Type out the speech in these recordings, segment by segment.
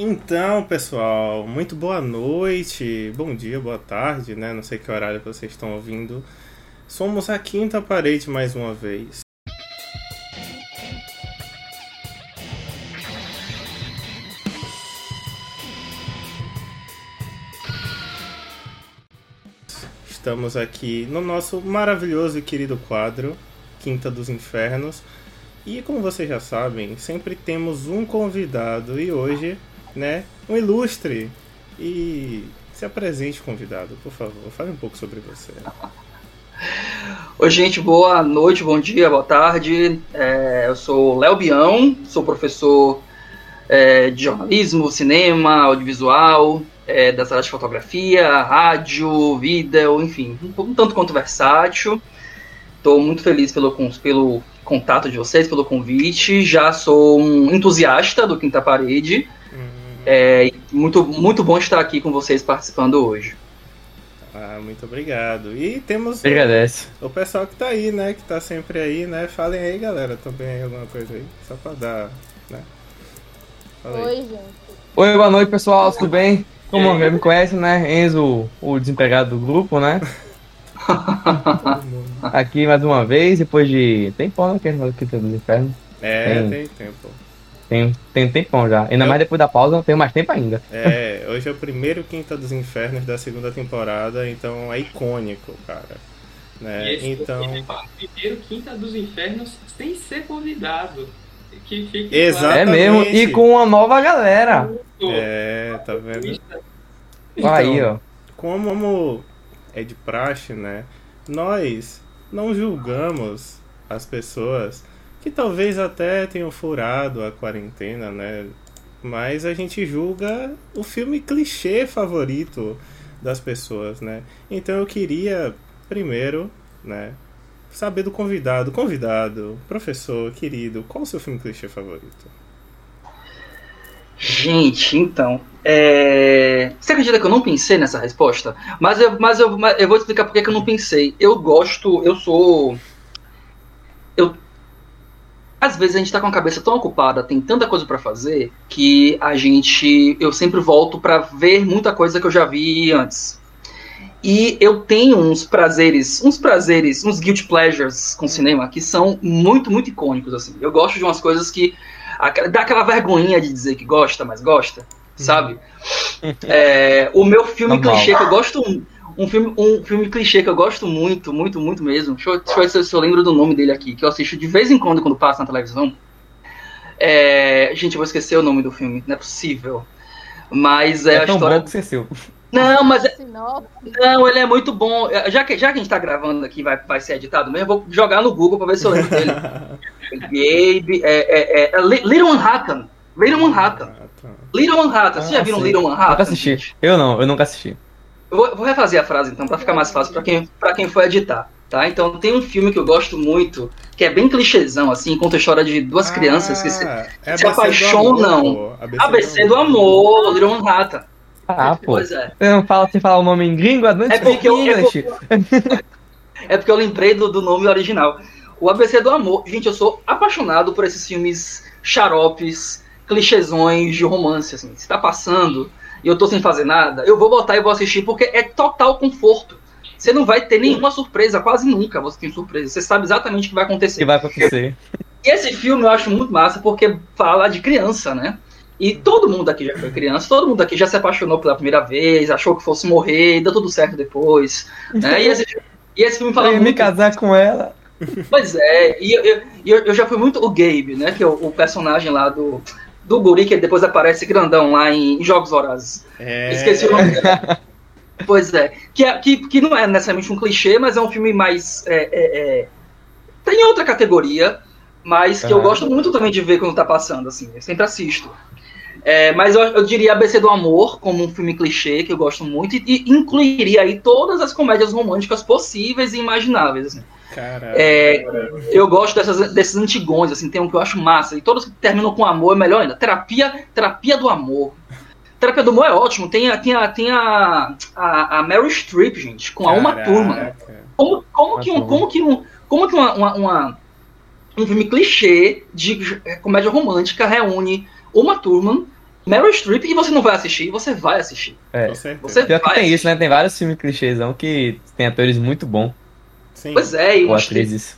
Então, pessoal, muito boa noite, bom dia, boa tarde, né? Não sei que horário vocês estão ouvindo. Somos a quinta parede mais uma vez. Estamos aqui no nosso maravilhoso e querido quadro, Quinta dos Infernos. E como vocês já sabem, sempre temos um convidado e hoje, né, um ilustre. E se apresente, convidado, por favor, fale um pouco sobre você. Oi, gente, boa noite, bom dia, boa tarde. É, eu sou Léo Bião, sou professor é, de jornalismo, cinema, audiovisual, é, das áreas de fotografia, rádio, vídeo, enfim, um, tanto quanto versátil. Estou muito feliz pelo, pelo contato de vocês, pelo convite. Já sou um entusiasta do Quinta Parede. É muito, muito bom estar aqui com vocês participando hoje. Ah, muito obrigado. E temos o, o, pessoal que tá aí, né? Que tá sempre aí, né? Falem aí, galera, também alguma coisa aí. Só pra dar, né? Oi, gente. Oi, boa noite, pessoal. Tudo bem? Como me conhece, né? Enzo, o desempregado do grupo, né? Aqui mais uma vez, depois de. Tem pão aqui no Quinta dos Infernos. É, tem, tem tempo. Tem, tem tempão já. Ainda Eu... mais depois da pausa, tem mais tempo ainda. É, hoje é o primeiro Quinta dos Infernos da segunda temporada, então é icônico, cara. Né? E então... é o primeiro Quinta dos Infernos sem ser convidado. Que fique Exatamente. É mesmo, e com uma nova galera. É, tá vendo? Então, Aí, ó. Como é de praxe, né? Nós não julgamos as pessoas que talvez até tenham furado a quarentena, né? Mas a gente julga o filme clichê favorito das pessoas, né? Então eu queria primeiro, né, saber do convidado, convidado, professor, querido, qual o seu filme clichê favorito? Gente, então. É... Você acredita que eu não pensei nessa resposta? Mas eu, mas eu, mas eu vou explicar por que eu não pensei. Eu gosto, eu sou. Eu... Às vezes a gente tá com a cabeça tão ocupada, tem tanta coisa para fazer, que a gente. Eu sempre volto para ver muita coisa que eu já vi antes. E eu tenho uns prazeres, uns prazeres, uns guilty pleasures com cinema que são muito, muito icônicos, assim. Eu gosto de umas coisas que dá aquela vergonhinha de dizer que gosta, mas gosta, sabe? Uhum. É, o meu filme Normal. clichê que eu gosto um filme, um filme clichê que eu gosto muito, muito, muito mesmo. Deixa eu, deixa eu ver se eu lembro do nome dele aqui, que eu assisto de vez em quando quando passa na televisão. É, gente, eu vou esquecer o nome do filme, não é possível. Mas é, é a tão história. Bom que esqueceu. Não, mas. É... Não, ele é muito bom. Já que, já que a gente tá gravando aqui, vai, vai ser editado mesmo, eu vou jogar no Google pra ver se eu lembro dele. Gabe. É, é, é, Little Manhattan. Little Manhattan. Little Manhattan. Vocês já ah, viram sim. Little Manhattan? Nunca assisti. Eu não, eu nunca assisti. Eu vou, vou refazer a frase então, pra ficar mais fácil pra quem, pra quem for editar. Tá? Então tem um filme que eu gosto muito, que é bem clichêzão, assim, conta a história de duas ah, crianças que se, é se apaixonam. ABC, ABC do amor, Little Manhattan. Ah, pô. Pois é. Você não fala sem falar o nome em gringo? É porque, eu, é, porque, é porque eu lembrei do, do nome original. O ABC do Amor. Gente, eu sou apaixonado por esses filmes xaropes, clichêsões de romance, assim. Se tá passando e eu tô sem fazer nada, eu vou botar e vou assistir porque é total conforto. Você não vai ter nenhuma surpresa, quase nunca você tem surpresa. Você sabe exatamente o que vai acontecer. O que vai acontecer. E esse filme eu acho muito massa porque fala de criança, né? E todo mundo aqui já foi criança, todo mundo aqui já se apaixonou pela primeira vez, achou que fosse morrer, deu tudo certo depois. Né? E, esse, e esse filme fala eu muito. me casar com ela. Pois é, e eu, eu, eu já fui muito o Gabe, né? Que é o, o, personagem lá do, do Guri, que depois aparece grandão lá em Jogos Vorazes. É... Esqueci o nome dele. pois é. Que, é, que, que não é necessariamente um clichê, mas é um filme mais. É, é, é tem outra categoria, mas que eu gosto muito também de ver quando tá passando, assim. Eu sempre assisto. É, mas eu, eu, diria ABC do Amor como um filme clichê que eu gosto muito e, e incluiria aí todas as comédias românticas possíveis e imagináveis. Assim. É, eu gosto dessas, desses antigões, assim, tem um que eu acho massa. E todos que terminam com amor é melhor ainda. Terapia, terapia do amor. Terapia do amor é ótimo. Tem, a, tem, a, tem a, a, a Meryl Streep, gente, com a Uma Turma. Como, como, que um, como que um, como que uma, uma, uma um filme clichê de comédia romântica reúne uma turma Meryl Streep e você não vai assistir, você vai assistir. É. Você Pior que vai tem assistir. isso, né? Tem vários filmes clichêsão que tem atores muito bons. Sim. Pois é, e, Ou atrizes.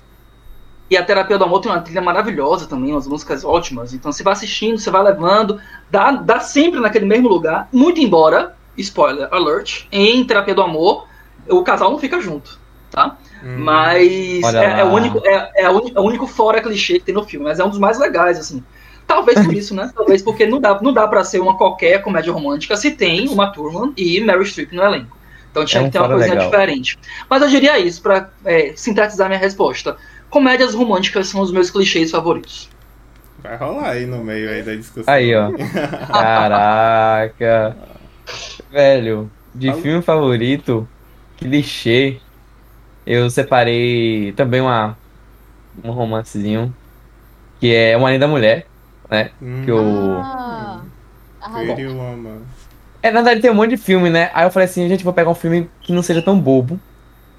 e a Terapia do Amor tem uma trilha maravilhosa também, umas músicas ótimas. Então você vai assistindo, você vai levando, dá, dá sempre naquele mesmo lugar, muito embora, spoiler alert, em Terapia do Amor, o casal não fica junto, tá? Hum. Mas é, é o único, é, é, o é o único fora clichê que tem no filme, mas é um dos mais legais, assim. Talvez por isso, né? Talvez porque não dá, não dá pra ser uma qualquer comédia romântica se tem uma Thurman e Mary Streep no elenco. Então tinha É um que ter uma coisinha legal. diferente. Mas eu diria isso pra é, sintetizar minha resposta. Comédias românticas são os meus clichês favoritos. Vai rolar aí no meio aí da discussão. Aí, ó. Caraca. Velho, de filme favorito, clichê, eu separei também uma, um romancezinho, que é Uma Linda Mulher, né? Hum, Que o... Ah. Pretty Woman. É, na verdade tem um monte de filme, né? Aí eu falei assim, gente, vou pegar um filme que não seja tão bobo.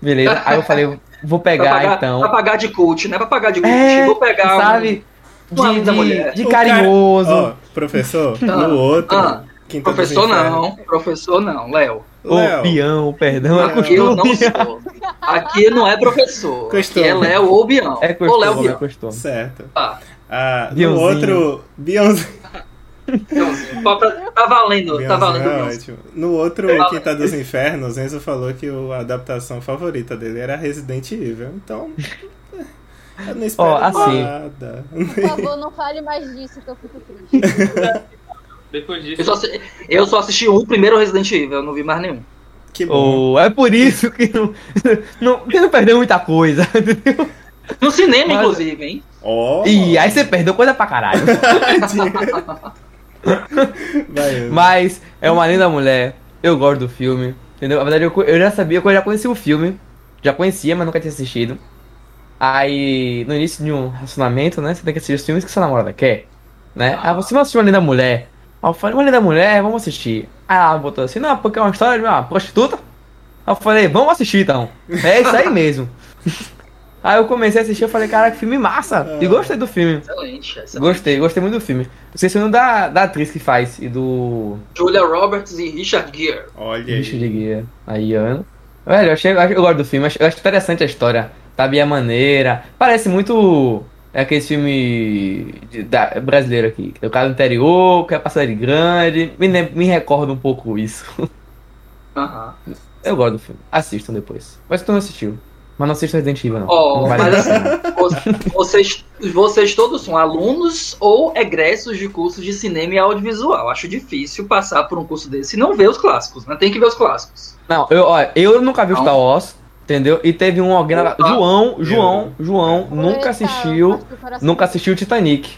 Beleza? Aí eu falei, vou Pra pegar pagar, então. pra pagar de cult, né? Pra pagar de cult. É, Vou pegar um- sabe? uma De, de, de O cara- carinhoso. Ó, professor, Ah, no outro. ah, Quinta dos Professor não, professor não, Léo. Ô, Léo, peão, perdão, é Aqui eu não costume. sou. Aqui não é professor. Costume. Aqui é Léo ou Bião. É ou Léo costume, é Bião. costume. Certo. Tá. Ah, no outro. Biãozinho. Pra- Tá valendo, tá valendo. é ótimo. No outro Fala. Quinta dos Infernos, Enzo falou que a adaptação favorita dele era Resident Evil. Então. Eu não espero Ó, assim. nada. Por favor, não fale mais disso que eu fico triste. Depois disso, Eu só, assi- eu só assisti o primeiro Resident Evil, eu não vi mais nenhum. Que bom. Oh, é por isso que não, não, que não perdeu muita coisa, entendeu? No cinema, Mas- inclusive, hein? E aí você perdeu coisa pra caralho. Vai, Mas é uma linda mulher. Eu gosto do filme. Entendeu? Na verdade, eu, eu já sabia, eu já conhecia o filme. Já conhecia, mas nunca tinha assistido. Aí, no início de um relacionamento, né? Você tem que assistir os filmes que sua namorada quer. Né? Aí você vai assistir uma linda mulher. Aí eu falei, uma linda mulher, vamos assistir. Aí ela botou assim, não, porque é uma história de uma prostituta. Aí eu falei, vamos assistir então. É isso aí mesmo. Aí eu comecei a assistir, eu falei, cara, que filme massa. E gostei do filme. Excelente. excelente. Gostei, gostei muito do filme. Esqueci o nome da, da atriz que faz e do. Julia Roberts e Richard Gere. Olha aí. de guia. Aí, Ana. Velho, eu, achei, eu gosto do filme, acho- eu acho interessante a história. Sabe, a maneira. Parece muito. É aquele filme de- da, brasileiro aqui. que é O cara do interior, que é passar de grande. Me, me recorda um pouco isso. Aham. Eu gosto do filme. Assistam depois. Mas tu não assistiu. Mas não assista Resident Evil, não. Ó, não vale mas a pena. Vo- Vocês, vocês todos são alunos ou egressos de cursos de cinema e audiovisual. Acho difícil passar por um curso desse e não ver os clássicos, né? Tem que ver os clássicos. Não, eu, ó, eu nunca vi Não. Star Wars, entendeu? E teve um alguém lá. Opa. João, João, João, nunca assistiu. o Nunca assistiu Titanic.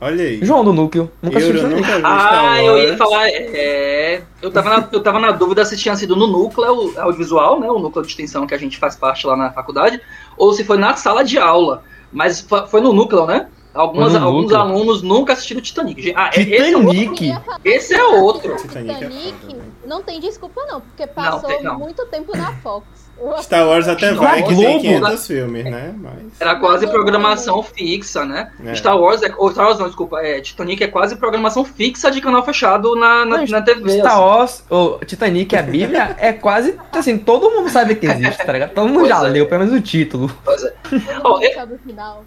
Olha aí. João do Núcleo. Nunca eu Titanic. nunca vi Ah, eu ia falar. É, eu, tava na, eu tava na dúvida se tinha sido no núcleo audiovisual, né? O núcleo de extensão que a gente faz parte lá na faculdade, ou se foi na sala de aula. Mas fo- foi no núcleo, né? Algumas, alguns núcleo. alunos nunca assistiram Titanic. Ah, é- esse é outro. Titanic? Esse é outro. Titanic é Titanic não tem desculpa não, porque passou tem não. muito tempo na Fox. Star Wars até Na vai, que tem Globo. 500 filmes, né? Mas. Era quase Mas- programação fixa, né? É. Star Wars é. Ou Star Wars não, desculpa. É, Titanic é quase programação fixa de canal fechado na, na, Não, na TV. Star assim. Wars, o Titanic, a Bíblia, é quase assim, todo mundo sabe que existe, tá ligado? Todo mundo Pois já é. leu, pelo menos o título. Ó, é- final.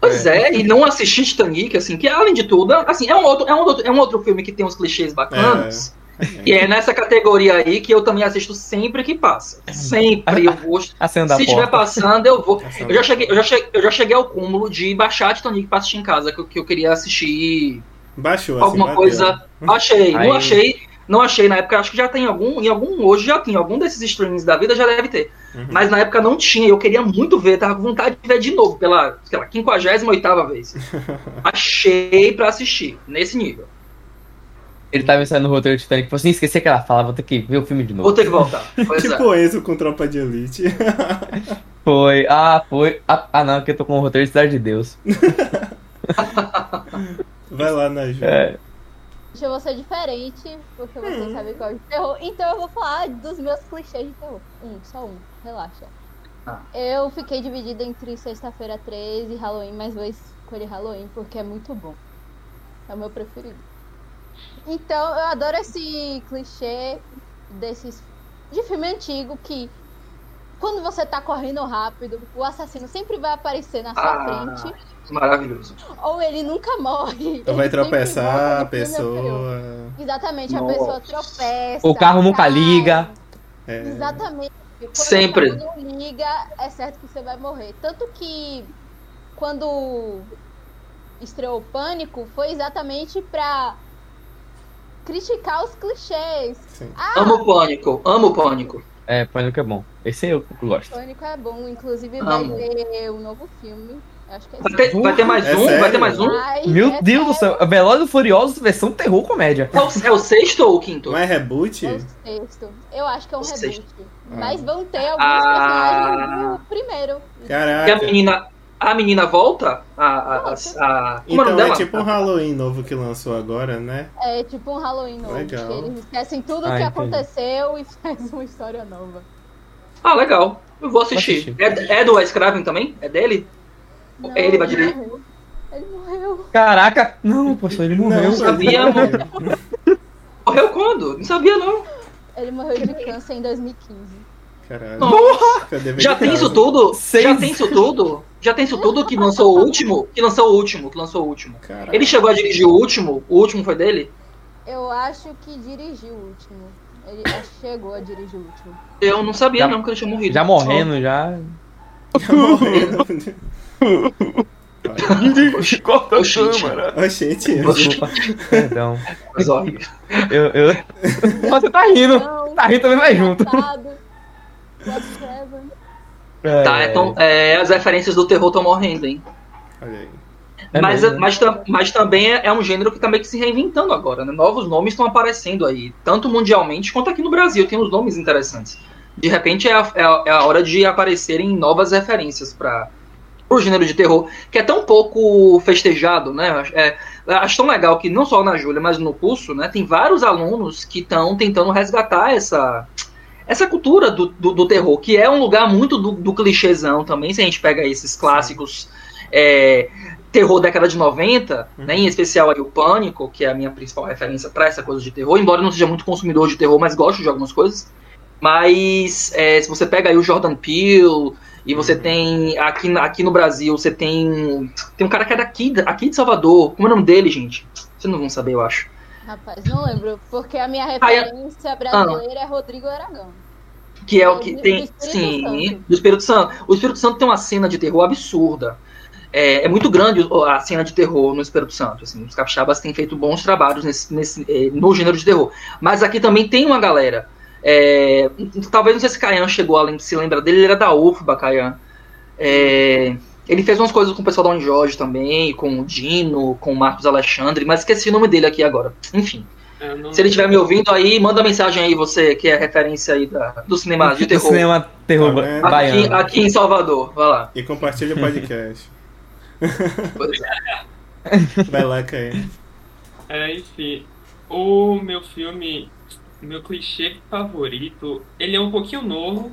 Pois é, e não assistir Titanic, assim, que além de tudo, assim, é um outro, é um outro, é um outro filme que tem uns clichês bacanas. E é nessa categoria aí que eu também assisto sempre que passa. Sempre eu da Se estiver passando, eu vou. Eu já, cheguei, eu, já cheguei, eu já cheguei ao cúmulo de baixar Titanic pra assistir em casa, que eu, que eu queria assistir Baixou, assim, alguma bateu. coisa. Achei, Aí- não achei. Não achei na época, acho que já tem algum, em algum, hoje já tem, algum desses streamings da vida já deve ter. Uhum. Mas na época não tinha, eu queria muito ver, tava com vontade de ver de novo, pela, sei lá, 58 vez. Achei pra assistir, nesse nível. Ele tava ensaiando no roteiro do Titanic, falou assim, esqueci que ela fala, vou ter que ver o filme de Vou novo. ter que voltar. Pois é. Tipo Enzo com tropa de elite. Foi, ah, foi. Ah, ah, não, que eu tô com o roteiro de Cidade de Deus. Vai lá na Ju. É, eu vou ser diferente, porque vocês sabem que eu gosto de terror. Então eu vou falar dos meus clichês de terror. Um, só um, relaxa. Ah. Eu fiquei dividida entre Sexta-feira 13 e Halloween, mas vou escolher Halloween porque é muito bom. É o meu preferido. Então, eu adoro esse clichê desses de filme antigo que quando você tá correndo rápido, o assassino sempre vai aparecer na sua Ah. frente, Maravilhoso. ou ele nunca morre. Ou vai tropeçar a pessoa. Exatamente, a Nossa. pessoa tropeça. O carro nunca cai. liga. É, Exatamente. Quando Sempre. o carro não liga, é certo que você vai morrer. Tanto que quando estreou o Pânico, foi exatamente pra criticar os clichês. sim. Amo o pânico, amo o pânico. É, Pânico é bom. Esse eu gosto. Pânico é bom, inclusive Amo. vai ter um novo filme. Acho que é Vai ter, vai ter mais É um? Vai ter sério? mais um? Ai, Meu é Deus do sério, céu. Velozes e Furiosos versão terror comédia. É o, é o sexto ou o quinto? Mas reboot? É o sexto. Eu acho que é um O reboot. sexto. Mas vão ter alguns Ah. personagens do primeiro. E a Caraca. menina, a menina volta? A, a, a, a- como é o Então é tipo um Halloween novo que lançou agora, né? É tipo um Halloween novo. Legal. que Eles esquecem tudo o Ah, que entendi. aconteceu e faz uma história nova. Ah, legal. Eu vou assistir. Vou É, é do Wes Craven também? É dele? Não, Ele vai dirigir? Ele morreu. Caraca. Não, poxa, ele morreu. Não, sabia, morreu. Morreu quando? Não sabia, não. Ele morreu de câncer em 2015. Caralho. Dever Já tem isso tudo? Seis. Já tem isso tudo? Já tem isso tudo que lançou o último? Que lançou o último, que lançou o último. Caralho. Ele chegou a dirigir o último? O último foi dele? Eu acho que dirigiu o último. Ele chegou a dirigir o último. Eu não sabia, Já- não, que ele tinha morrido. Já morrendo, já. Já morreu. Corta a Oxente. Oxente, Desculpa. Perdão. Mas, ó, Eu, eu... Você tá rindo. Não, Tá rindo também vai junto. engraçado. Craven. Tá, então, é, as referências do terror estão morrendo, hein? Olha aí. É mas, mesmo. mas, tam- mas também é, é um gênero que tá meio que se reinventando agora, né? Novos nomes estão aparecendo aí, tanto mundialmente quanto aqui no Brasil, tem uns nomes interessantes. De repente é a, é a- é a hora de aparecerem novas referências para o gênero de terror, que é tão pouco festejado, né? É, acho tão legal que não só na Júlia, mas no curso, né? Tem vários alunos que estão tentando resgatar essa, essa cultura do, do, do terror, que é um lugar muito do, do clichêzão também, se a gente pega esses clássicos é, terror década de 90, né, em especial aí o Pânico, que é a minha principal referência para essa coisa de terror, embora eu não seja muito consumidor de terror, mas gosto de algumas coisas. Mas é, se você pega aí o Jordan Peele, e você Uhum. tem aqui, aqui no Brasil, você tem tem um cara que é daqui, aqui de Salvador, como é o nome dele, gente? Vocês não vão saber, eu acho. Rapaz, não lembro. Porque a minha Ah, é- referência brasileira é Rodrigo Aragão. Que é o Do- que do tem. Espírito Sim, Santo. do Espírito Santo. O Espírito Santo tem uma cena de terror absurda. É, é muito grande a cena de terror no Espírito Santo. Assim, os capixabas têm feito bons trabalhos nesse, nesse, eh, no gênero de terror. Mas aqui também tem uma galera. É, talvez não sei se Caian chegou a lem- se lembra dele, ele era da UFBA, Caian. É, ele fez umas coisas com o pessoal da Unijorge também, com o Dino, com o Marcos Alexandre, mas esqueci o nome dele aqui agora. Enfim, Eu não- se ele estiver me ouvindo aí, manda mensagem aí, você que é referência aí da, do cinema de Do terror. cinema terror Tá? Aqui, baiano. aqui em Salvador, vai lá. E compartilha o podcast. Vai lá, Caio. É, enfim, o meu filme, meu clichê favorito, ele é um pouquinho novo,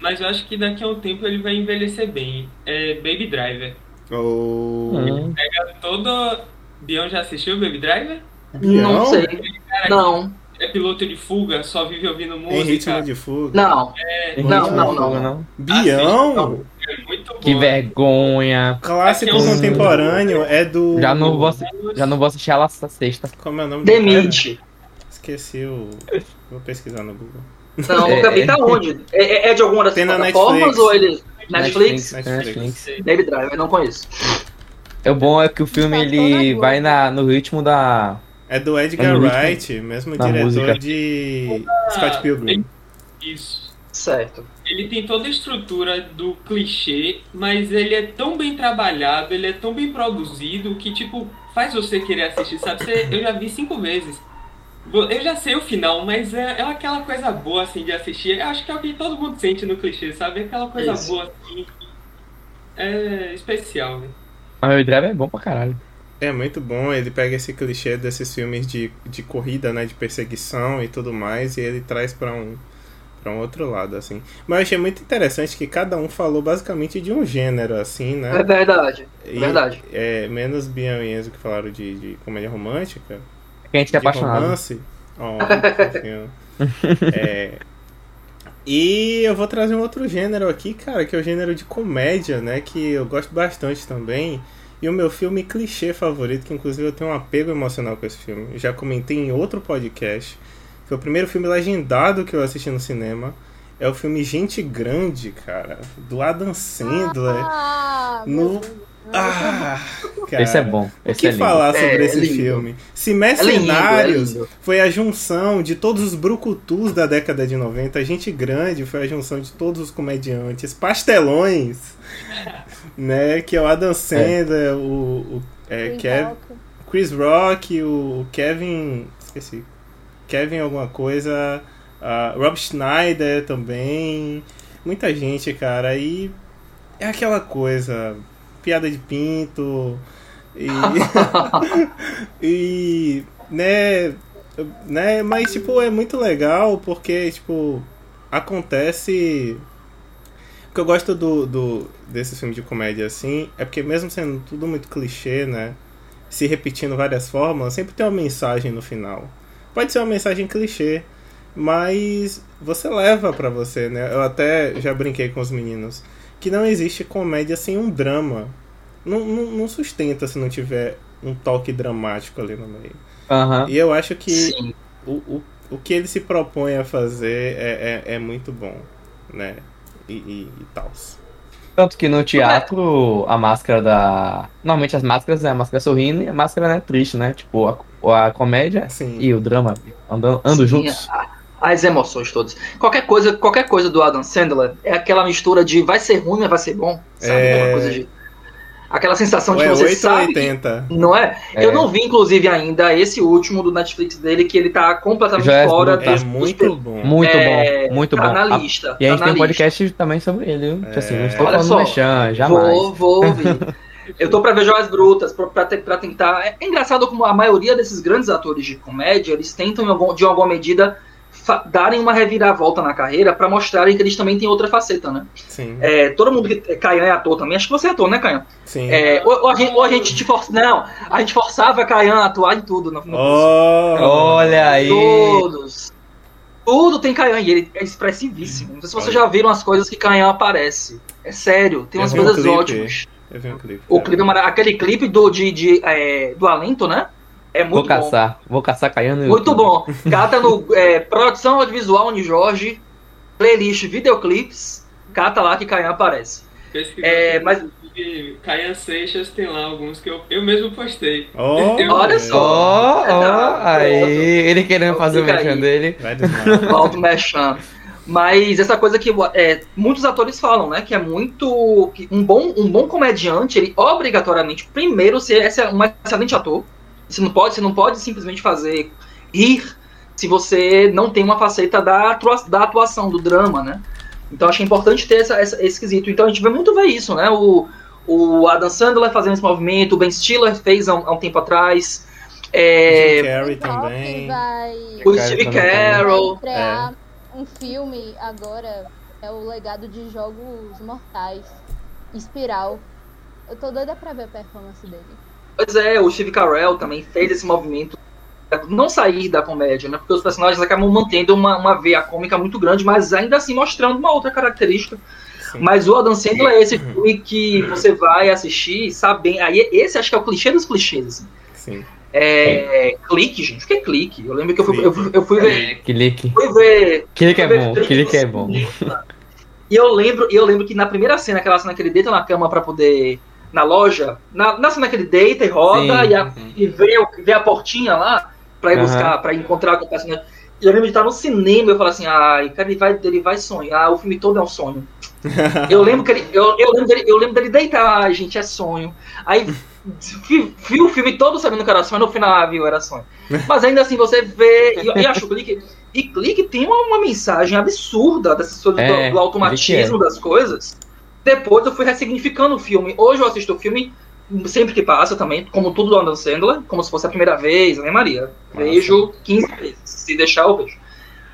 mas eu acho que daqui a um tempo ele vai envelhecer bem. É Baby Driver. O Hum. Todo. Bion já assistiu Baby Driver? Bião? Não sei. Não, É piloto de fuga, só vive ouvindo Em ritmo música. de fuga. não. É, Não, não, não. Bião? é muito bom. Que vergonha. Clássico é contemporâneo é do. Já não vou, já não vou assistir ela essa sexta. Como é o nome? Demite. Esqueci o. Vou pesquisar no Google. Não, É, nunca vi. é. Tá onde? É, é- é de alguma das Tem plataformas Netflix. ou ele. Netflix? Netflix. Baby Driver, não conheço. É o bom é que o filme Tá ele Globo. vai na, no ritmo da. É do Edgar É Wright, mesmo diretor música. de Scott Pilgrim. Isso. Certo. Ele tem toda a estrutura do clichê, mas ele é tão bem trabalhado, ele é tão bem produzido que, tipo, faz você querer assistir, sabe? Você- eu já vi cinco vezes. Eu já sei o final, mas é, é aquela coisa boa, assim, de assistir. Eu acho que é o que todo mundo sente no clichê, sabe? Aquela coisa Isso. boa, assim, é especial, né? Mas o Drive é bom pra caralho. É muito bom, ele pega esse clichê desses filmes de, de corrida, né, de perseguição e tudo mais, e ele traz pra um para um outro lado assim. Mas eu achei muito interessante que cada um falou basicamente de um gênero assim, É né? verdade. E, verdade. É, menos Bian e Enzo que falaram de, de comédia romântica. Quente e de apaixonado. romance. Oh. É, E eu vou trazer um outro gênero aqui, cara, que é o gênero de comédia, né? Que eu gosto bastante também. E o meu filme clichê favorito, que inclusive eu tenho um apego emocional com esse filme. Eu já comentei em outro podcast. Foi o primeiro filme legendado que eu assisti no cinema. É o filme Gente Grande, cara. Do Adam Sandler. Ah, No- meu Deus. Ah, cara. Esse é bom. O Esse que é lindo. falar sobre É, esse é lindo. filme? Se É lindo, Mercenários é lindo. foi a junção de todos os brucutus da década de 90, Gente Grande foi a junção de todos os comediantes, pastelões, né? Que é o Adam Sandler, o, o é, Chris Kev- Rock. Chris Rock, o Kevin. Esqueci. Kevin alguma coisa. a Rob Schneider também. Muita gente, cara. E é aquela coisa. Piada de pinto. E. e. Né. Né, mas tipo, é muito legal porque, tipo, acontece. O que eu gosto do, do, desse filme de comédia assim é porque, mesmo sendo tudo muito clichê, né? se repetindo várias formas, sempre tem uma mensagem no final. Pode ser uma mensagem clichê, mas você leva pra você, né? Eu até já brinquei com os meninos que não existe comédia sem um drama. Não, não, não sustenta se não tiver um toque dramático ali no meio. Aham. E eu acho que o, o, o que ele se propõe a fazer é, é, é muito bom, né? E, e, e tal. Tanto que no teatro, a máscara da. Normalmente as máscaras é a máscara sorrindo e a máscara né, triste, né? Tipo, a, a comédia Sim. e o drama andam, andam Sim, juntos. a- As emoções todas. Qualquer coisa, qualquer coisa do Adam Sandler é aquela mistura de vai ser ruim, mas vai ser bom. Sabe? É. Aquela coisa de. Aquela sensação de é que você 8 ou sabe. que- 80. Não é? É. Eu não vi, inclusive, ainda esse último do Netflix dele, que ele tá completamente Já é fora. É dos, muito dos, bom. Muito é, bom, muito tá bom. na A- lista. E a tá gente tem um lista. podcast também sobre ele, viu? Tipo assim, não estou Olha falando só, do Mechan, jamais. Vou, vou ouvir. Eu tô pra ver Joias Brutas, pra, pra, pra tentar. É, é engraçado como a maioria desses grandes atores de comédia, eles tentam, de alguma medida, darem uma reviravolta na carreira pra mostrarem que eles também têm outra faceta, né? Sim, É, todo mundo que. Caian é ator também, acho que você é ator, né, Caian? sim. É, ou, ou a gente, ou a gente te força. Não, a gente forçava Caian a atuar em tudo. No, no Oh, Olha aí. Todos. Tudo tem Caian e ele é expressivíssimo. Não sei se vocês já viram as coisas que Caian aparece. É sério, tem umas um coisas clipe. ótimas. Eu vi um clipe. O clipe é aquele clipe do, de, de, é, do Alento, né? É Vou muito bom. caçar, vou caçar caindo. no Muito YouTube. bom. Cata no é, Produção Audiovisual Uni Jorge, playlist videoclips, cata lá que Caian aparece. É, mas- Caian Seixas tem lá alguns que eu, eu mesmo postei. Oh, Eu- Olha só. ó, Tá, aí, ele querendo fazer o mechan dele. Volta mexendo. Mas essa coisa que é, muitos atores falam, né? Que é muito. que um, bom, um bom comediante, ele obrigatoriamente, primeiro, ser é um excelente ator. Você não pode, você não pode simplesmente fazer rir se você não tem uma faceta da, da atuação, do drama, né? Então acho que é importante ter essa, essa- esse quesito. Então a gente vê muito ver isso, né? O, o Adam Sandler fazendo esse movimento, o Ben Stiller fez há um, há um tempo atrás. É, Jim Carrey também. vai, o Steve vai estrear um filme agora. É o legado de Jogos Mortais. Espiral. Eu tô doida pra ver a performance dele. Pois é, o Steve Carell também fez esse movimento não sair da comédia, né? Porque os personagens acabam mantendo uma, uma veia cômica muito grande, mas ainda assim mostrando uma outra característica. Sim. Mas o Adam Sandler é esse filme que você vai assistir, sabe? Aí esse acho que é o clichê dos clichês, assim. Sim. É, clique, gente. O que é clique? Eu lembro que eu fui, eu, eu fui ver. Clique. Fui ver Clique é bom, clique é bom. E eu lembro, e eu lembro que na primeira cena, aquela cena que ele deita na cama pra poder. Na loja, na, na cena que ele deita e roda Sim. e, a- e vê, vê a portinha lá pra ir Aham. buscar, pra encontrar com o personagem. E eu lembro de estar no cinema e eu falo assim, ai, cara, ele vai, ele vai sonhar, o filme todo é um sonho. Eu lembro que ele, eu, eu, lembro dele, eu lembro dele deitar, ai, gente, é sonho. Aí vi, o filme todo sabendo que era sonho, no final, ah, viu, era sonho. Mas ainda assim você vê, e, e acho que clique, e clique tem uma, uma mensagem absurda dessa coisa É, do, do automatismo das coisas. Depois eu fui ressignificando o filme. Hoje eu assisto o filme sempre que passa também, como tudo do Adam Sandler, como se fosse a primeira vez, né, Maria? Vejo 15 vezes, se deixar eu vejo.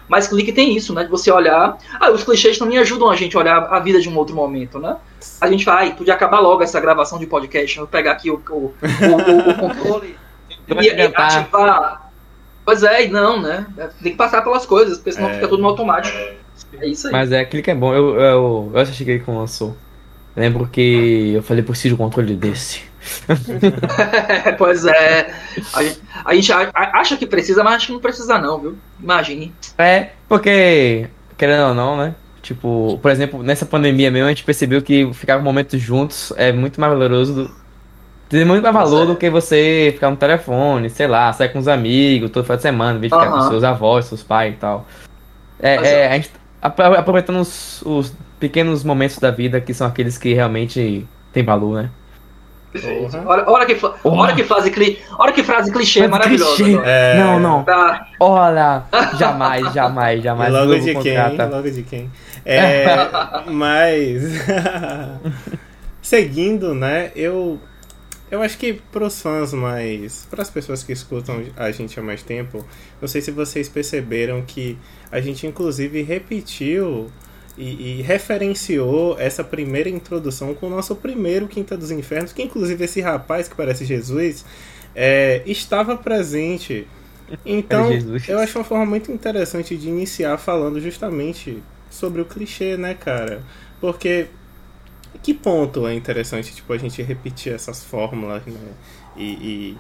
Mas clique tem isso, né? De você olhar. Ah, os clichês também ajudam a gente a olhar a vida de um outro momento, né? A gente vai, ai, podia acabar logo essa gravação de podcast. Eu vou pegar aqui o, o, o, o- controle e, e ativar. Pois é, e não, né? Tem que passar pelas coisas, porque senão É. fica tudo no automático. É isso aí. Mas é, clique é bom. Eu, eu, eu assisti aquele quando lançou. Lembro que eu falei, preciso de um controle desse. pois é. A gente, acha que precisa, mas acho que não precisa não, viu? Imagine. É, porque, querendo ou não, né? Tipo, por exemplo, nessa pandemia mesmo, a gente percebeu que ficar momentos juntos é muito mais valoroso do. Tem muito mais valor é. do que você ficar no telefone, sei lá, sair com os amigos todo final de semana, vir ficar com Aham. seus avós, seus pais e tal. É, é, é. a gente aproveitando os, os pequenos momentos da vida que são aqueles que realmente têm valor, né? Olha, olha que, olha que frase, cli, olha que frase clichê Mas maravilhosa. clichê. É, Não, não. Tá. Olha, jamais, jamais, E jamais. logo de quem? Logo de quem? É, mas. Seguindo, né? Eu. Eu acho que pros fãs mais. Para as pessoas que escutam a gente há mais tempo, não sei se vocês perceberam que a gente inclusive repetiu e, e referenciou essa primeira introdução com o nosso primeiro Quinta dos Infernos, que inclusive esse rapaz que parece Jesus é, estava presente. Então, eu acho uma forma muito interessante de iniciar falando justamente sobre o clichê, né, cara? Porque que ponto é interessante, tipo, a gente repetir essas fórmulas, né? E,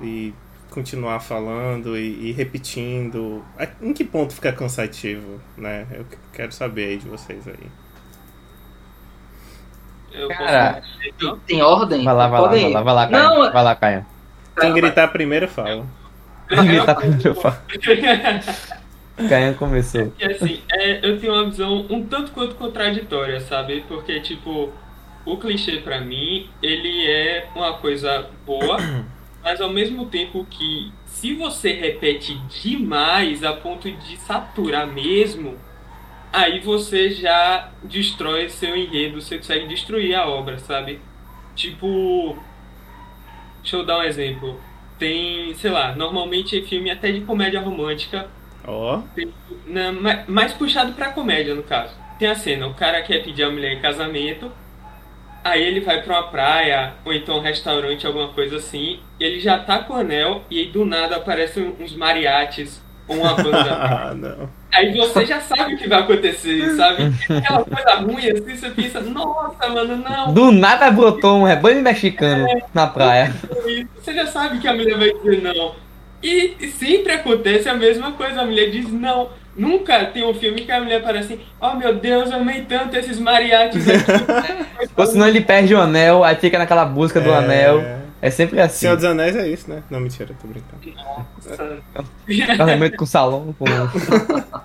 e, e continuar falando e, e repetindo. A- Em que ponto fica cansativo, né? Eu que- quero saber aí de vocês aí. Eu Cara, posso? Tem ordem? Vai lá, vai lá, vai lá, vai lá, Caio. Não, Vai lá, Caio. Quem gritar primeiro fala. Tá com eu falo. Caio começou. E assim, é, eu tenho uma visão um tanto quanto contraditória, sabe? Porque, tipo, o clichê pra mim, ele é uma coisa boa, mas ao mesmo tempo que se você repete demais a ponto de saturar mesmo, aí você já destrói seu enredo, você consegue destruir a obra, sabe? Tipo, deixa eu dar um exemplo. Tem, sei lá, normalmente filme até de comédia romântica Ó, ma- mais puxado pra comédia, no caso. Tem a cena, o cara quer pedir a mulher em casamento, aí ele vai pra uma praia, ou então um restaurante, alguma coisa assim, ele já tá com o anel, e aí do nada aparecem uns mariachis, ou uma banda. ah, não. aí você já sabe o que vai acontecer, sabe? Aquela coisa ruim assim, você pensa, nossa, mano, não, Do nada brotou um rebanho mexicano na praia. Você já sabe que a mulher vai dizer não. E sempre acontece a mesma coisa, a mulher diz não. Nunca tem um filme que a mulher parece assim, oh meu Deus, eu amei tanto esses mariachis aqui. Ou senão ele perde o anel, aí fica naquela busca do É, anel. É sempre assim. Senhor dos Anéis é isso, né? Não, mentira, tô brincando. Casamento com salão. Com...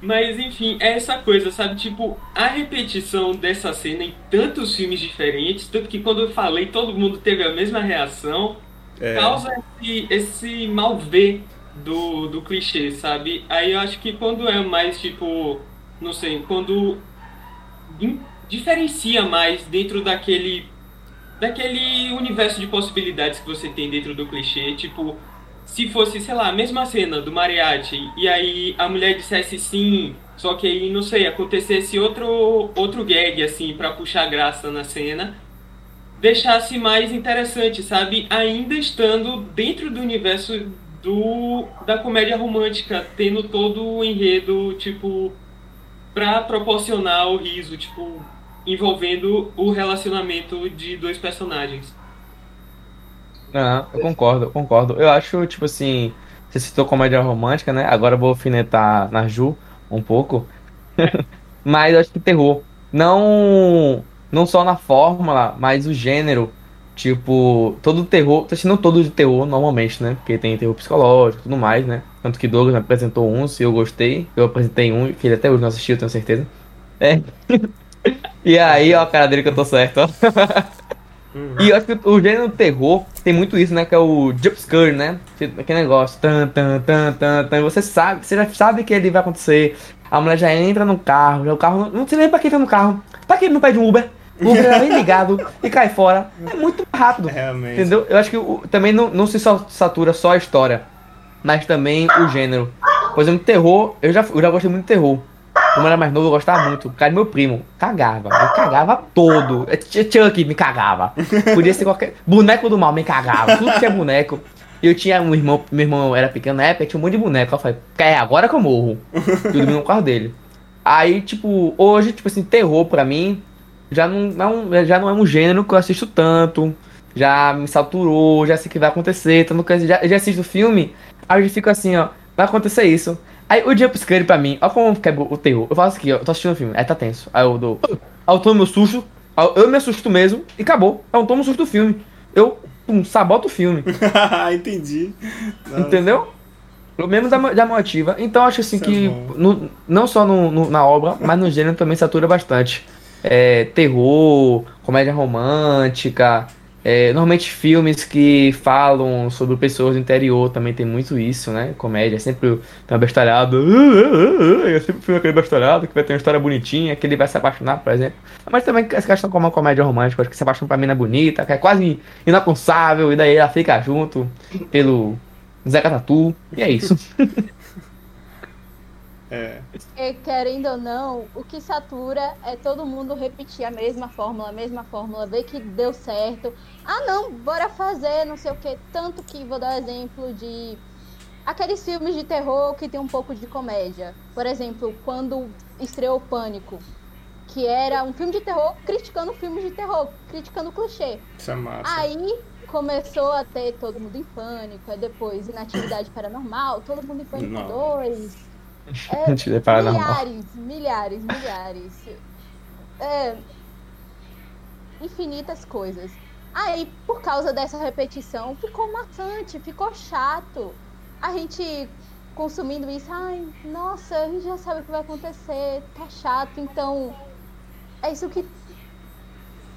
Mas enfim, é essa coisa, sabe? Tipo, a repetição dessa cena em tantos filmes diferentes, tanto que quando eu falei, todo mundo teve a mesma reação. É, causa esse, esse mal ver do, do clichê, sabe? Aí eu acho que quando é mais tipo, não sei, quando diferencia mais dentro daquele daquele universo de possibilidades que você tem dentro do clichê, tipo, se fosse, sei lá, a mesma cena do mariachi e aí a mulher dissesse sim, só que aí, não sei, acontecesse outro outro gag assim pra puxar graça na cena, deixasse mais interessante, sabe? Ainda estando dentro do universo do da comédia romântica, tendo todo o enredo, tipo, pra proporcionar o riso, tipo, envolvendo o relacionamento de dois personagens. Não, eu concordo, eu concordo. Eu acho, tipo assim, você citou comédia romântica, né? Agora eu vou alfinetar na Ju um pouco. Mas eu acho que terror. Não, não só na fórmula, mas o gênero. Tipo, todo terror, não todo de terror normalmente, né? Porque tem terror psicológico e tudo mais, né? Tanto que Douglas me apresentou uns e eu gostei. Eu apresentei um que ele até hoje não assistiu, tenho certeza. É. E aí, ó, a cara dele que eu tô certo, ó. E eu acho que o gênero terror tem muito isso, né? Que é o jumpscare, né? Aquele negócio. Tan, tan, tan, tan, tan. Você sabe, você já sabe que ele vai acontecer. A mulher já entra no carro, já o carro. Não, não sei nem pra que entra no carro. Pra que ele não pede um Uber? O Uber é bem ligado e cai fora. É muito rápido. realmente. Entendeu? Eu acho que o- também não, não se satura só a história, mas também o gênero. Por exemplo, terror, eu já, eu já gostei muito de terror. Como era mais novo, eu gostava muito. Cara, meu primo cagava. Me cagava todo. É, Ch- Chuck me cagava. Podia ser qualquer. Boneco do mal me cagava. Tudo que é boneco. E eu tinha um irmão, meu irmão era pequeno na época, tinha um monte de boneco. Eu falei, é agora que eu morro. Eu dormi no carro dele. Aí, tipo, hoje, tipo assim, terror pra mim já não, não, já não é um gênero que eu assisto tanto. Já me saturou, já sei o que vai acontecer. Então, já, já assisto o filme, aí eu fico assim, ó, vai acontecer isso. Aí o jumpscare pra mim, ó como quebra o terror. Eu faço aqui, ó, eu tô assistindo o filme, aí tá tenso. Aí eu dou. Aí eu tomo meu susto, eu me assusto mesmo e acabou. Aí eu tomo o susto do filme. Eu pum, saboto o filme. Entendi. Nossa. Entendeu? Pelo menos da, da motiva. Então acho assim Isso que é no, não só no, no, na obra, mas no gênero também satura bastante. É, terror, comédia romântica, é, normalmente filmes que falam sobre pessoas do interior também tem muito isso, né? Comédia, sempre tem uma bestalhada. Eu sempre filme aquele bestalhado que vai ter uma história bonitinha, que ele vai se apaixonar, por exemplo. Mas também essa questão como uma comédia romântica, acho que se apaixona pra mina bonita, que é quase inalcançável, e daí ela fica junto pelo Zeca Tatu, e é isso. É. E, querendo ou não, o que satura é todo mundo repetir a mesma fórmula, a mesma fórmula, ver que deu certo. Ah, não, bora fazer, não sei o que. Tanto que vou dar exemplo de aqueles filmes de terror que tem um pouco de comédia. Por exemplo, quando estreou Pânico, que era um filme de terror criticando filmes de terror, criticando clichê. Isso é massa. Aí começou a ter Todo Mundo em Pânico, aí depois Inatividade Paranormal, Todo Mundo em Pânico 2 é, milhares, milhares, milhares. É, infinitas coisas. Aí, por causa dessa repetição, ficou maçante, ficou chato. A gente consumindo isso, ai, nossa, a gente já sabe o que vai acontecer, tá chato, então é isso que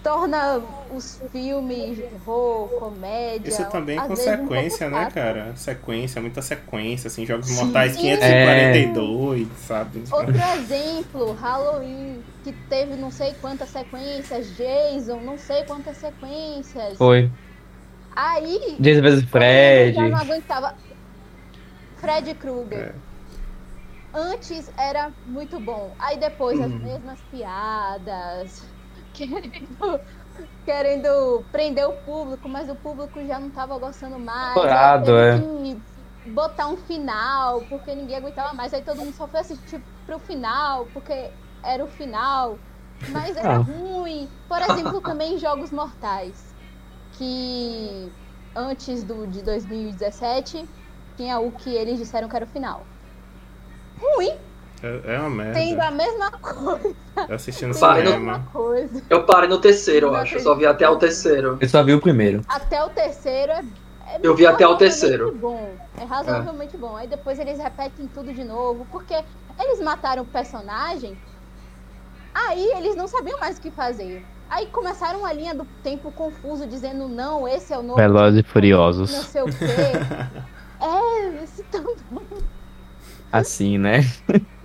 torna os filmes de terror, comédia. Isso também é consequência, um né, cara? Sequência, muita sequência, assim, Jogos Sim. Mortais 542, é. sabe? Outro exemplo, Halloween, que teve não sei quantas sequências, Jason, não sei quantas sequências. Foi. Aí. Jason vezes Fred. Já não aguentava. Fred Krueger. É. Antes era muito bom. Aí depois uhum. as mesmas piadas querendo, querendo prender o público, mas o público já não estava gostando mais. Corado, é. Botar um final, porque ninguém aguentava mais. Aí todo mundo só foi assistir pro final, porque era o final. Mas era ah. ruim. Por exemplo, também Jogos Mortais. Que antes do de 2017 tinha o que eles disseram que era o final. Ruim. É, é uma merda. Tendo a mesma coisa. Eu assisti no cinema. Coisa. Eu parei no terceiro, eu acho. Eu só vi até o terceiro. Eu só vi o primeiro. Até o terceiro é. é eu vi até o terceiro. Bom. É razoavelmente é. bom. Aí depois eles repetem tudo de novo. Porque eles mataram o personagem. Aí eles não sabiam mais o que fazer. Aí começaram a linha do tempo confuso, dizendo não, esse é o novo. Velozes e Furiosos. Não sei o quê. é, esse tão bom assim, né?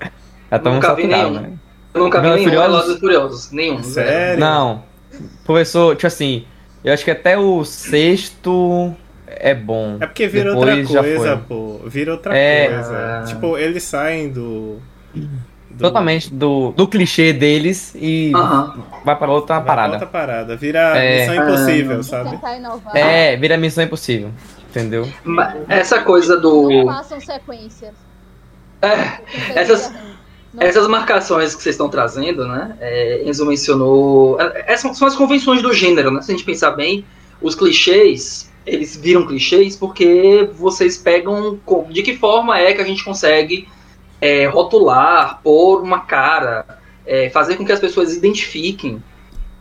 Já nunca vi nenhum. Né? Eu nunca vi nenhum Furiosos? Velozes Furiosos. Nenhum. Sério? Não. Professor, tipo assim, eu acho que até o sexto é bom. É porque vira Depois outra coisa, pô. Vira outra é... coisa. Ah. Tipo, eles saem do... do... Totalmente do, do clichê deles e uh -huh. vai para outra vai parada. outra parada. Vira é... Missão Impossível, sabe? É, vira Missão Impossível. Entendeu? Essa coisa do. Não façam sequências. É, essas, essas marcações que vocês estão trazendo, né? É, Enzo mencionou. É, essas são as convenções do gênero, né? Se a gente pensar bem, os clichês, eles viram clichês porque vocês pegam. De que forma é que a gente consegue é, rotular, pôr uma cara, é, fazer com que as pessoas identifiquem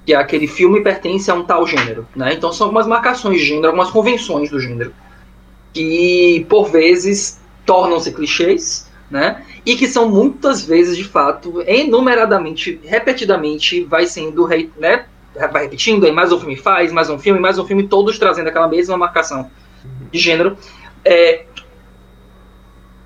que aquele filme pertence a um tal gênero, né? Então são algumas marcações de gênero, algumas convenções do gênero que por vezes tornam-se clichês né? E que são muitas vezes, de fato, enumeradamente, repetidamente, vai sendo, né? Vai repetindo, aí mais um filme faz, mais um filme, mais um filme, todos trazendo aquela mesma marcação de gênero. É,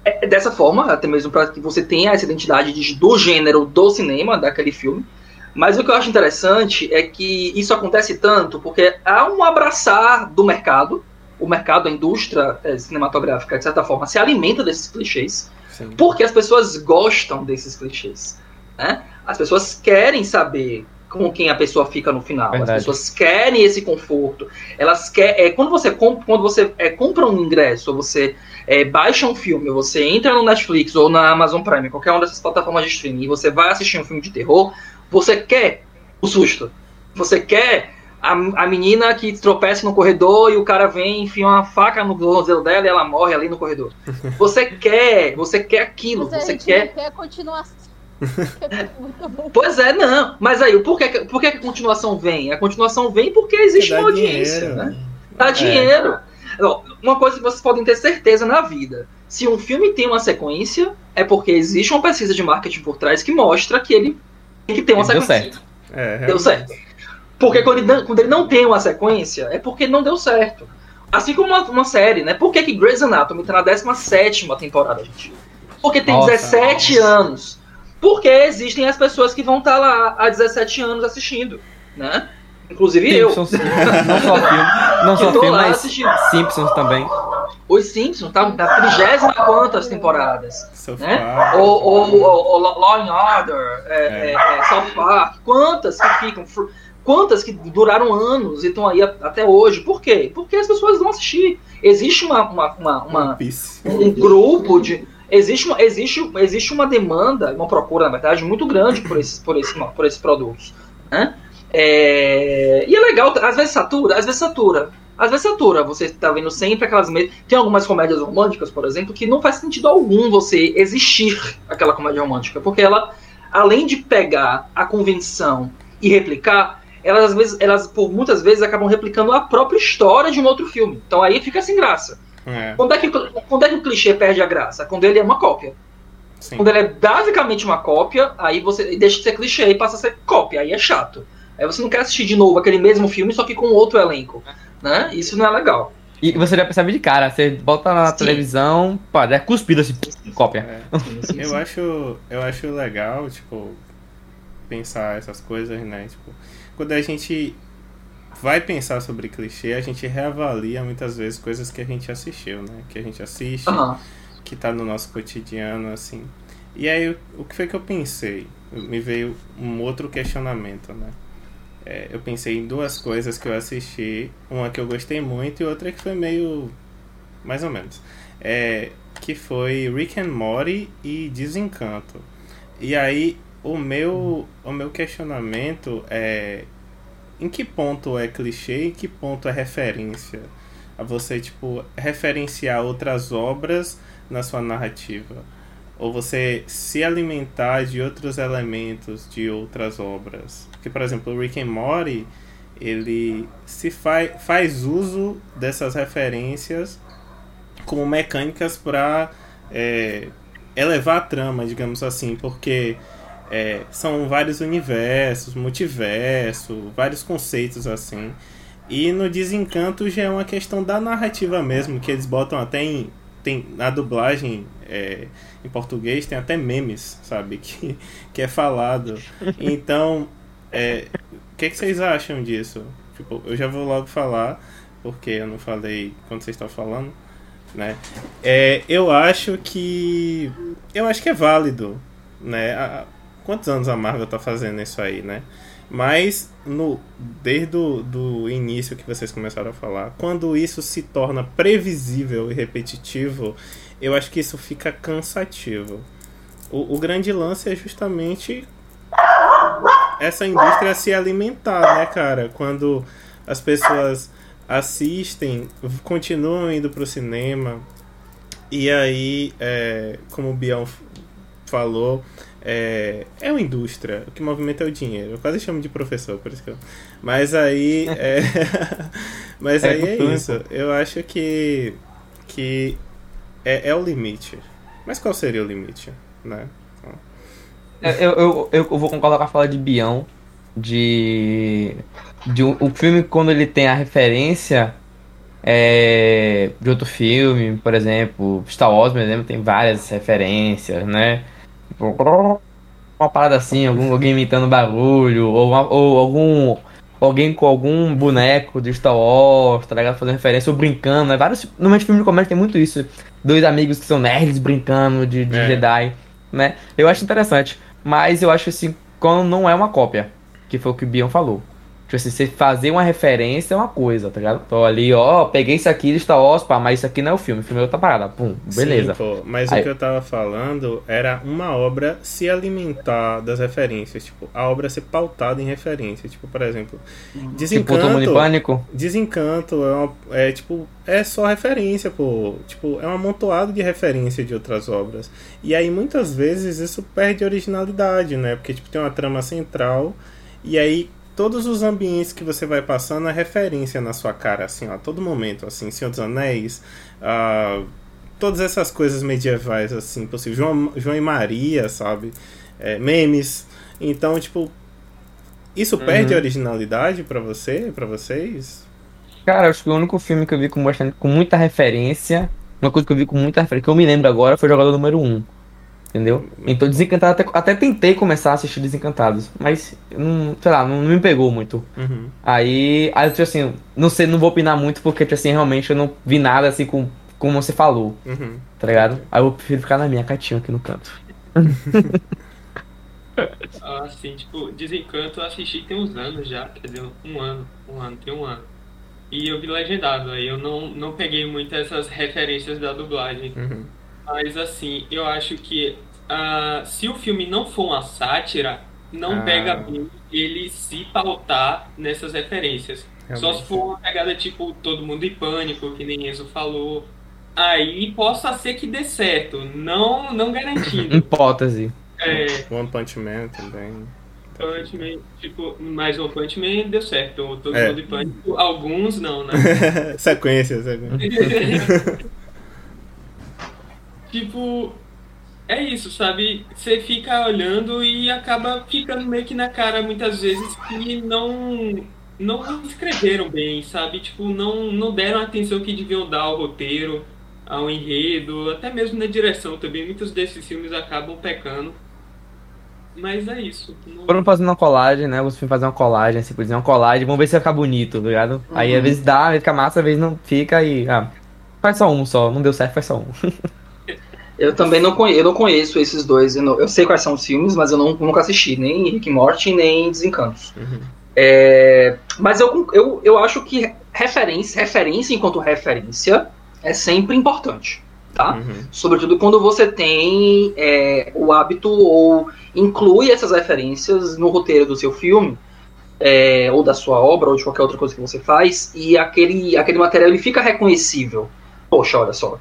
é dessa forma, até mesmo para que você tenha essa identidade de, do gênero do cinema, daquele filme. Mas o que eu acho interessante é que isso acontece tanto porque há um abraçar do mercado, o mercado, a indústria é, cinematográfica, de certa forma, se alimenta desses clichês. Sim. Porque as pessoas gostam desses clichês. Né? As pessoas querem saber com quem a pessoa fica no final. Verdade. As pessoas querem esse conforto. Elas querem. É, quando você, comp, quando você é, compra um ingresso, ou você é, baixa um filme, ou você entra no Netflix ou na Amazon Prime, qualquer uma dessas plataformas de streaming, e você vai assistir um filme de terror, você quer o susto. Você quer a, a menina que tropeça no corredor e o cara vem e enfia uma faca no tornozelo dela e ela morre ali no corredor. Você quer, você quer aquilo, Mas a você gente quer. não quer a continuação. É. Pois é, não. Mas aí, por que, por que a continuação vem? A continuação vem porque existe Dá uma audiência, dinheiro. né? Dá dinheiro. Ó, Uma coisa que vocês podem ter certeza na vida: se um filme tem uma sequência, é porque existe uma pesquisa de marketing por trás que mostra que ele tem que ter uma Deu sequência. certo. É, Deu certo. Porque quando ele, não, quando ele não tem uma sequência, é porque não deu certo. Assim como uma, uma série, né? Por que, que Grey's Anatomy tá na 17 temporada, gente? Porque tem Nossa, 17 anos. Porque existem as pessoas que vão estar lá há 17 anos assistindo, né? Inclusive eu. Simpsons, não só filme, não só filme, mas assistindo. Simpsons também. Os Simpsons tá na trigésima quantas temporadas? South né? Park, Ou, ou, ou, ou Law and Order, é, é, é, South Park, quantas que ficam, quantas que duraram anos e estão aí até hoje. Por quê? Porque as pessoas vão assistir. Existe uma, uma, uma, uma- um grupo de. Existe uma, existe, existe uma demanda, uma procura, na verdade, muito grande por esses, por esse, por esses produtos. Né? É, e é legal, às vezes satura, às vezes satura. Às vezes satura, você tá vendo sempre aquelas mesmas. Tem algumas comédias românticas, por exemplo, que não faz sentido algum você existir aquela comédia romântica, porque ela, além de pegar a convenção e replicar, elas às vezes, elas por muitas vezes acabam replicando a própria história de um outro filme. Então aí fica sem graça. É, Quando é, que, quando é que o clichê perde a graça? Quando ele é uma cópia. sim. Quando ele é basicamente uma cópia, aí você deixa de ser clichê e passa a ser cópia. Aí é chato. Aí você não quer assistir de novo aquele mesmo filme, só que com outro elenco. Né? Isso não é legal. E você já percebe de cara, você bota na Sim. televisão, pá, é cuspido assim, cópia. É. Sim, sim, Eu acho, eu acho legal, tipo, pensar essas coisas, né? Tipo, quando a gente vai pensar sobre clichê, a gente reavalia muitas vezes coisas que a gente assistiu, né? Que a gente assiste, Aham. que tá no nosso cotidiano, assim. E aí, o- o que foi que eu pensei? Me veio um outro questionamento, né? É, eu pensei em duas coisas que eu assisti, uma que eu gostei muito e outra que foi meio mais ou menos. É, que foi Rick and Morty e Desencanto. E aí o meu o meu questionamento é em que ponto é clichê e em que ponto é referência? A você tipo referenciar outras obras na sua narrativa ou você se alimentar de outros elementos de outras obras. Porque, por exemplo, o Rick and Morty, ele se faz, faz uso dessas referências como mecânicas para elevar a trama, digamos assim, porque é, são vários universos, multiverso, vários conceitos assim. E no Desencanto já é uma questão da narrativa mesmo, que eles botam até em. Tem, na dublagem é, em português tem até memes, sabe? Que, que é falado. Então, é, o que, que vocês acham disso? Tipo, eu já vou logo falar, porque eu não falei quando vocês estão falando, né? É, eu acho que. Eu acho que é válido, né? A- quantos anos a Marvel tá fazendo isso aí, né? Mas no, desde o do início que vocês começaram a falar, quando isso se torna previsível e repetitivo, eu acho que isso fica cansativo. O, o grande lance é justamente essa indústria se alimentar, né, cara? Quando as pessoas assistem, continuam indo pro cinema, e aí, é, como o Bião falou, é, é uma indústria, o que movimenta é o dinheiro. Eu quase chamo de professor, por isso que eu... Mas aí, é, mas É aí é isso. Eu acho que, que é, é o limite. Mas qual seria o limite, né? Eu, eu, eu, eu vou concordar com a fala de Bião de. de um, o filme quando ele tem a referência é, de outro filme, por exemplo, Star Wars, por exemplo, tem várias referências, né? Tipo, uma parada assim, algum, alguém imitando barulho, ou, uma- ou algum. Alguém com algum boneco de Star Wars, tá ligado? Fazendo referência, ou brincando, né? Vários. Normalmente filme de comédia tem muito isso. Dois amigos que são nerds brincando de, de É. Jedi, né? Eu acho interessante. Mas eu acho assim, quando não é uma cópia. que foi o que o Bion falou. Tipo assim, você fazer uma referência é uma coisa, tá ligado? Tô ali, ó, peguei isso aqui de Star Wars, pá, mas isso aqui não é o filme, o filme é outra parada. Pum, beleza. Sim, pô, mas Aí- o que eu tava falando era uma obra se alimentar das referências, tipo, a obra ser pautada em referência. Tipo, por exemplo, tipo, Desencanto. todo mundo pânico. Desencanto é, uma- é, tipo é só referência, pô. Tipo, é um amontoado de referência de outras obras. E aí muitas vezes isso perde originalidade, né? Porque tipo tem uma trama central e aí todos os ambientes que você vai passando é referência na sua cara, assim, ó, a todo momento, assim, Senhor dos Anéis, ah, todas essas coisas medievais, assim, possível. João, João e Maria, sabe? É, memes. Então, tipo, isso perde a originalidade pra você, pra vocês? Cara, acho que o único filme que eu vi com, bastante, com muita referência, uma coisa que eu vi com muita referência, que eu me lembro agora, foi Jogador Número 1. Entendeu? Então, Desencantado, até, até tentei começar a assistir Desencantados, mas, não, sei lá, não, não me pegou muito. Uhum. Aí, aí, tipo assim, não sei, não vou opinar muito, porque, tipo assim, realmente eu não vi nada assim com, como você falou, Uhum. tá ligado? Aí eu prefiro ficar na minha quietinho aqui no canto. Assim, tipo, Desencanto eu assisti tem uns anos já, quer dizer, um ano, um ano, tem um ano. E eu vi legendado, aí eu não, não peguei muito essas referências da dublagem. Uhum. Mas assim, eu acho que ah, se o filme não for uma sátira, não Ah. pega bem ele se pautar nessas referências. Só Realmente. se for uma pegada tipo Todo Mundo em Pânico, que nem Enzo falou. Aí possa ser que dê certo, não, não garantindo. Hipótese. é, One Punch Man também. Punch Man, tipo, mais um Punch Man deu certo. Todo É. mundo em Pânico, alguns não, né? sequência, sequência. tipo, é isso, sabe? Você fica olhando e acaba ficando meio que na cara muitas vezes que não não escreveram bem, sabe? Tipo, não não deram a atenção que deviam dar ao roteiro, ao enredo, até mesmo na direção também. Muitos desses filmes acabam pecando. Mas é isso. Não- Foram fazendo uma colagem, né? Foi fazer uma colagem, assim, por exemplo, uma colagem, vamos ver se vai ficar bonito, tá ligado? Aí às vezes dá, às vezes fica massa, às vezes não fica e. Ah, faz só um só, não deu certo, faz só um. Eu também não conheço, eu não conheço esses dois. Eu, não- eu sei quais são os filmes, mas eu não, nunca assisti, nem Rick e Morty, nem Desencantos. Uhum. É, mas eu, eu, eu acho que referência, referência enquanto referência é sempre importante, tá? Uhum. Sobretudo quando você tem é, o hábito ou inclui essas referências no roteiro do seu filme, é, ou da sua obra, ou de qualquer outra coisa que você faz, e aquele, aquele material ele fica reconhecível. Poxa, olha só,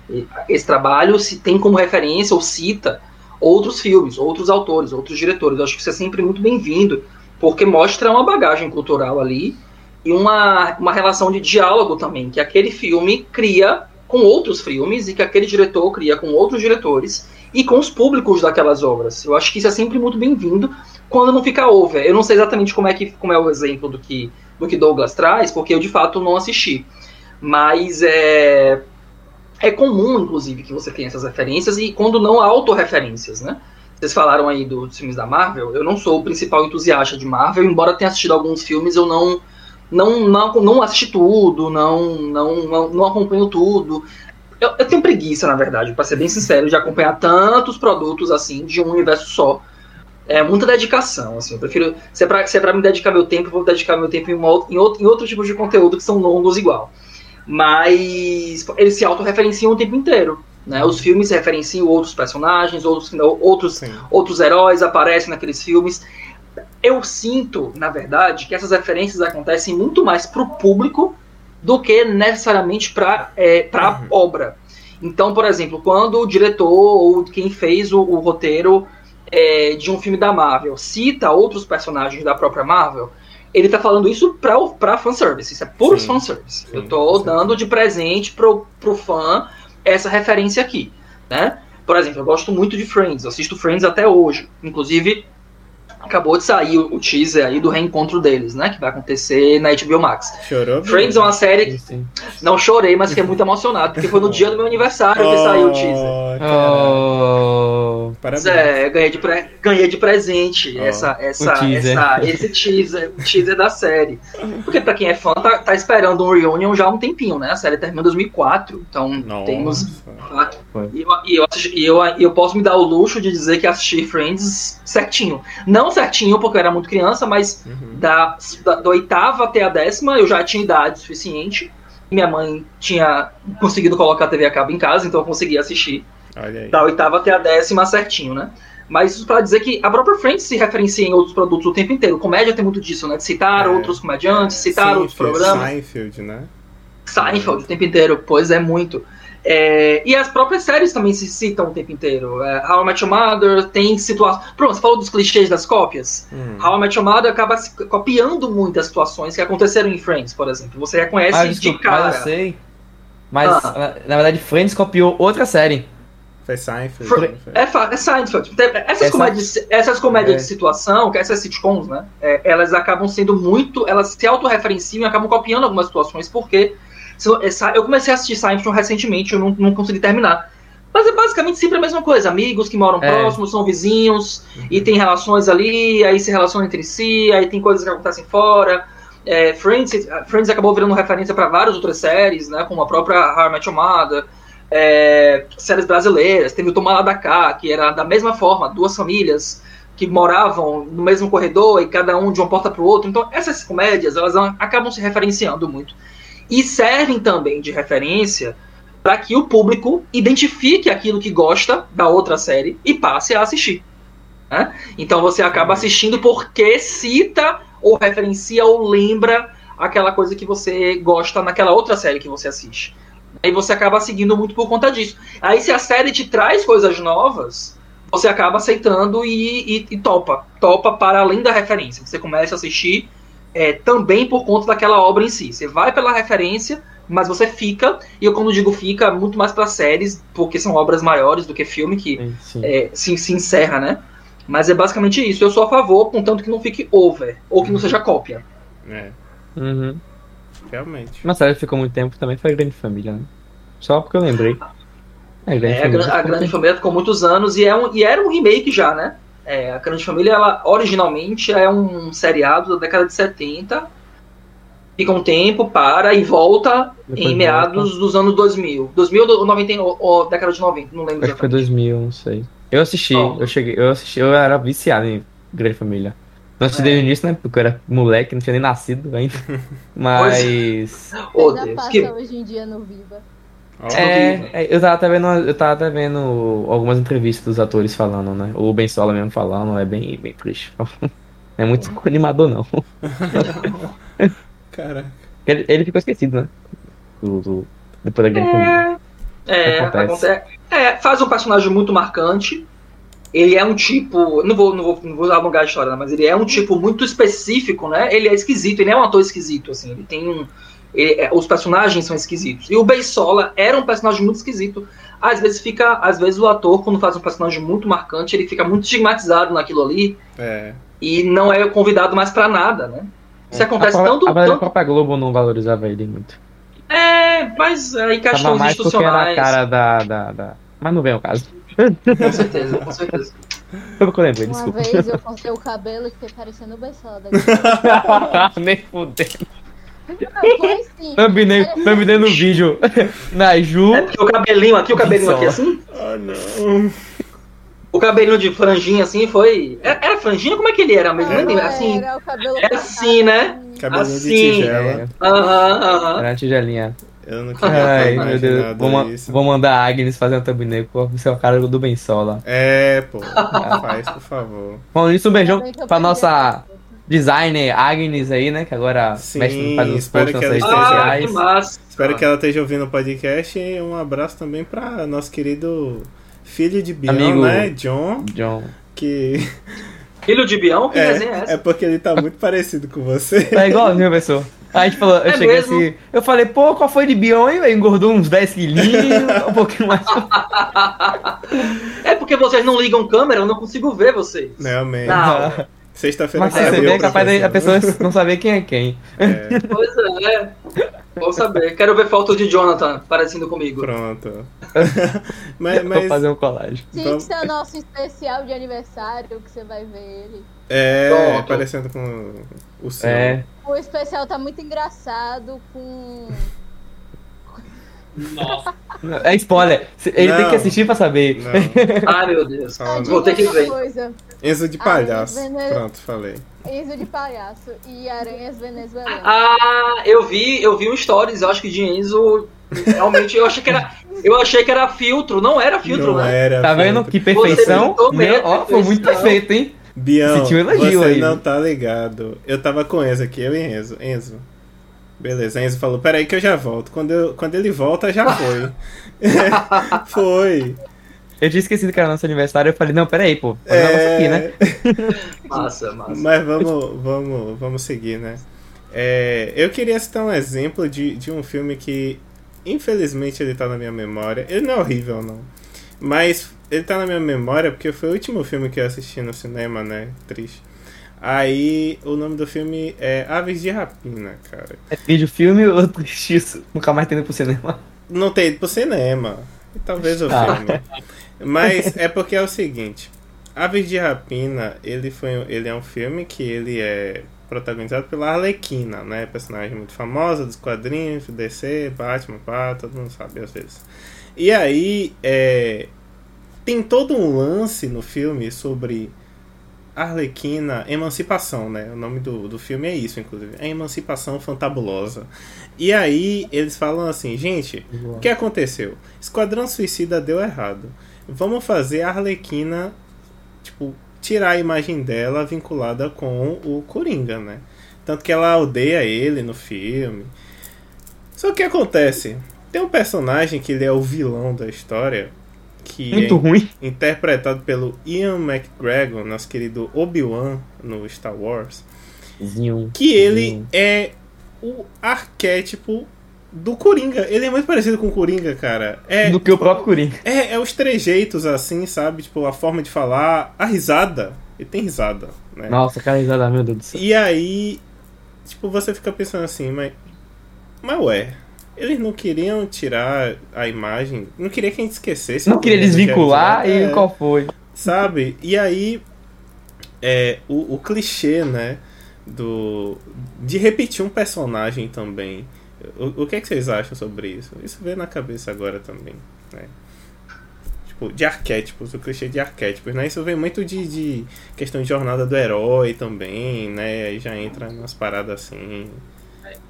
esse trabalho se tem como referência ou cita outros filmes, outros autores, outros diretores. Eu acho que isso é sempre muito bem-vindo, porque mostra uma bagagem cultural ali e uma, uma relação de diálogo também, que aquele filme cria com outros filmes e que aquele diretor cria com outros diretores e com os públicos daquelas obras. Eu acho que isso é sempre muito bem-vindo quando não fica over. Eu não sei exatamente como é que como é o exemplo do que do que Douglas traz, porque eu de fato não assisti. Mas é é comum, inclusive, que você tenha essas referências e quando não autorreferências, né? Vocês falaram aí do- dos filmes da Marvel. Eu não sou o principal entusiasta de Marvel, embora tenha assistido alguns filmes, eu não não não, não assisti tudo, não não não, acompanho tudo. Eu, eu tenho preguiça, na verdade, para ser bem sincero, de acompanhar tantos produtos assim de um universo só. É muita dedicação, assim. Eu prefiro. Se é pra, se é pra me dedicar meu tempo, eu vou dedicar meu tempo em, uma em, outro, em outro tipo de conteúdo que são longos igual. Mas eles se autorreferenciam o tempo inteiro. Né? Os filmes referenciam outros personagens, outros, outros Sim. outros heróis aparecem naqueles filmes. Eu sinto, na verdade, que essas referências acontecem muito mais pro público do que necessariamente para é, pra Uhum. obra. Então, por exemplo, quando o diretor ou quem fez o, o roteiro é, de um filme da Marvel cita outros personagens da própria Marvel, ele tá falando isso pra, o- pra fanservice. Isso é puro Sim. fanservice. Sim, Eu tô sim. dando de presente pro, pro fã essa referência aqui, né? Por exemplo, eu gosto muito de Friends, assisto Friends até hoje. Inclusive, acabou de sair o teaser aí do reencontro deles, né? Que vai acontecer na HBO Max. Chorou? Friends é uma série que Sim. não chorei, mas fiquei muito emocionado, porque foi no dia do meu aniversário que saiu o teaser. Oh. Oh, Parabéns. É, ganhei de, pre- ganhei de presente Ó, essa, essa, teaser. essa, esse teaser, o teaser da série. Porque pra quem é fã, tá, tá esperando um reunion já há um tempinho, né? A série terminou em 2004, então Nossa. temos. E eu, e eu, assisti- e eu, e eu posso me dar o luxo de dizer que assisti Friends certinho. Não certinho, porque eu era muito criança, mas Uhum. da, da, da oitava até a décima eu já tinha idade suficiente. Minha mãe tinha conseguido colocar a TV a cabo em casa, então eu conseguia assistir da oitava até a décima certinho, né? Mas isso pra dizer que a própria Friends se referencia em outros produtos o tempo inteiro. Comédia tem muito disso, né? De citar É. outros comediantes, citar outros programas. Seinfeld, né? Seinfeld o tempo inteiro, pois é muito. É, e as próprias séries também se citam o tempo inteiro. É, How I Met Your Mother tem situações. Pronto, você falou dos clichês das cópias. Hum. How I Met Your Mother acaba se copiando muitas situações que aconteceram em Friends, por exemplo. Você reconhece Ah, de desculpa, cara. mas eu sei. Mas, Ah. na, na verdade, Friends copiou outra série. Foi Seinfeld. Foi? É, é Seinfeld. Essas Essa- comédias, essas comédias É. de situação, que essas sitcoms, né? é, elas acabam sendo muito. Elas se autorreferenciam e acabam copiando algumas situações, porque. Eu- comecei a assistir Seinfeld recentemente, eu não, não consegui terminar. Mas é basicamente sempre a mesma coisa. Amigos que moram É. próximos, são vizinhos, e tem relações ali, aí se relacionam entre si, aí tem coisas que acontecem fora. É, Friends, Friends acabou virando referência para várias outras séries, né? Como a própria How I Met Your Mother, é, séries brasileiras. Teve o Tomar da Cá, que era da mesma forma, duas famílias que moravam no mesmo corredor e cada um de uma porta para o outro. Então, essas comédias, elas acabam se referenciando muito. E servem também de referência para que o público identifique aquilo que gosta da outra série e passe a assistir. né? Então você acaba assistindo porque cita ou referencia ou lembra aquela coisa que você gosta naquela outra série que você assiste. Aí você acaba seguindo muito por conta disso. Aí se a série te traz coisas novas, você acaba aceitando e, e- e topa. Topa para além da referência. Você começa a assistir é, também por conta daquela obra em si. Você vai pela referência, mas você fica, e eu quando digo fica, muito mais para séries, porque são obras maiores do que filme, que Sim, sim. é, se, se encerra, né? Mas é basicamente isso. Eu sou a favor, contanto que não fique over, ou que não seja cópia. É, Uhum. realmente. Uma série que ficou muito tempo também foi Grande Família, né? Só porque eu lembrei. É, Grande É, a, Família. Gran- a Grande Família ficou muitos anos e, é um, e era um remake já, né? É, a Grande Família, ela originalmente é um seriado da década de 70. Fica um tempo, para e volta Depois em meados dos anos 2000. 2000 ou 90, ou, ou década de 90, não lembro Acho que foi exatamente. 2000, não sei. Eu assisti, Oh. eu cheguei, eu assisti, eu era viciado em Grande Família. Não assisti É. desde o início, né? Porque eu era moleque, não tinha nem nascido ainda. Mas. Oh, Ainda Deus, passa que- hoje em dia no Viva. É, é, eu tava até vendo, eu tava até vendo algumas entrevistas dos atores falando, né? O Ben Sola mesmo falando, é bem, bem triste. Não é muito animador, não. Caraca. Ele, ele ficou esquecido, né? Do, do- depois da Grande Família. É, Acontece. acontece. É, faz um personagem muito marcante. Ele é um tipo. Não vou, não vou, não vou alongar a história, né, mas ele é um tipo muito específico, né? Ele é esquisito, ele é um ator esquisito, assim. Ele tem um. Ele- é, os personagens são esquisitos. E o Beisola era um personagem muito esquisito. Às vezes fica. Às vezes o ator, quando faz um personagem muito marcante, ele fica muito estigmatizado naquilo ali É. e não é convidado mais pra nada, né? Isso acontece a, tanto. a, a tanto própria Globo não valorizava ele muito. é, mas é, em Tava questões mais porque era a institucionais. cara da, da, da- Mas não vem ao caso. Com certeza, com certeza. Foi porque eu lembrei, Uma desculpa. vez eu cortei o cabelo e fiquei parecendo o Beisola da Nem fudendo. Não, foi sim. Thumbnail, thumbnail no vídeo. Na Ju. É porque o cabelinho aqui, o cabelinho aqui assim, Oh, não. o cabelinho de franjinha assim foi. Era, era franjinha? Como é que ele era mesmo? Não, assim. era o cabelo era assim, né? Cabelinho Assim. de tigela. É, Aham, aham. era a tigelinha. Eu não queria ter Ai, meu Deus. Vou, ma- isso. vou mandar a Agnes fazer um thumbnail com o seu cara do Bensola. É, pô. Faz, por favor. Falando isso, um beijão pra nossa designer Agnes aí, né? Que agora Sim, mexe, faz os espero posts que nas ela redes esteja- Ah, que sociais. massa. Espero que ela esteja ouvindo o podcast e um abraço também pra nosso querido filho de Bion, Amigo. né? John, John. que Filho de Bião? Que é é, essa? é porque ele tá muito parecido com você. Tá igualzinho, pessoa. Aí a gente falou, eu É cheguei mesmo? assim, eu falei, pô, qual foi de Bion, hein? Engordou uns 10 quilinhos, um pouquinho mais. É porque vocês não ligam câmera, eu não consigo ver vocês. Realmente. Não. Sexta-feira Mas você saiu vê, é capaz da- a pessoa. pessoa não saber quem é quem. É, Pois é. Vou saber. Quero ver foto de Jonathan parecendo comigo. Pronto. mas, Vou mas fazer um colagem. Tinha que ser o nosso especial de aniversário, que você vai ver ele. é Pronto. parecendo com o seu. É. O especial tá muito engraçado com. Nossa. É spoiler. Ele tem Não. que assistir pra saber. Ai, meu Deus. Fala, Vou ter que ver. Coisa. Enzo de Ah, palhaço. Vene- Pronto, falei. Enzo de palhaço e aranhas venezuelanas. Ah, eu vi, eu vi um stories, eu acho que de Enzo. Realmente, eu achei que era. Eu achei que era filtro, não era filtro, não né? era. Tá vendo filtro. que perfeição? ó, foi muito perfeito, hein? Bião, Sentiu um elogio você aí. não tá ligado. Eu tava com Enzo aqui, eu e Enzo. Enzo. Beleza, Enzo falou, peraí que eu já volto. Quando, eu, quando ele volta, já foi. foi. Eu tinha esquecido que era nosso aniversário. Eu falei, não, peraí, pô. Um negócio aqui, né? É, Massa, massa. Mas vamos, vamos, vamos seguir, né? É, eu queria citar um exemplo de, de um filme que, infelizmente, ele tá na minha memória. Ele não é horrível, não. Mas ele tá na minha memória porque foi o último filme que eu assisti no cinema, né? Triste. Aí, o nome do filme é Aves de Rapina, cara. É vídeo filme ou isso? Nunca mais tendo pro cinema. Não tem ido pro cinema. E talvez o Ah. filme. Mas é porque é o seguinte. Aves de Rapina, ele, foi, ele é um filme que ele é protagonizado pela Arlequina, né? Personagem muito famosa dos quadrinhos, DC, Batman, pá, todo mundo sabe às vezes. E aí, é, tem todo um lance no filme sobre Arlequina, Emancipação, né? O nome do, do filme é isso, inclusive. É Emancipação Fantabulosa. E aí, eles falam assim, gente, o que aconteceu? Esquadrão Suicida deu errado. Vamos fazer a Arlequina, tipo, tirar a imagem dela vinculada com o Coringa, né? Tanto que ela odeia ele no filme. Só que acontece, tem um personagem que ele é o vilão da história, que Muito é ruim. interpretado pelo Ian McGregor, nosso querido Obi-Wan no Star Wars, Zinho. que ele Sim. é o arquétipo do Coringa. Ele é muito parecido com o Coringa, cara. É, Do que o próprio Coringa. é, é os trejeitos, assim, sabe? Tipo, a forma de falar, a risada. Ele tem risada, né? Nossa, cara, risada, meu Deus do céu. E aí, tipo, você fica pensando assim, mas. Mas ué, eles não queriam tirar a imagem, não queria que a gente esquecesse. Não queria desvincular que e. É, qual foi? Sabe? E aí, é, o, o clichê, né? Do, de repetir um personagem também. O, o que, é que vocês acham sobre isso? Isso veio na cabeça agora também, né? Tipo, de arquétipos, o clichê de arquétipos, né? Isso vem muito de, de questão de jornada do herói também, né? Aí já entra nas paradas assim.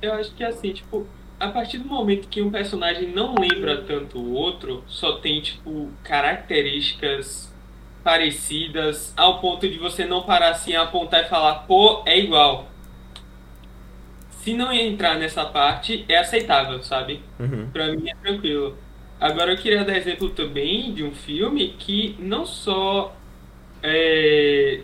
Eu acho que assim, tipo, a partir do momento que um personagem não lembra tanto o outro, só tem, tipo, características parecidas ao ponto de você não parar assim, apontar e falar, pô, é igual. Se não entrar nessa parte, é aceitável, sabe? Uhum. Pra mim é tranquilo. Agora eu queria dar exemplo também de um filme que não só é,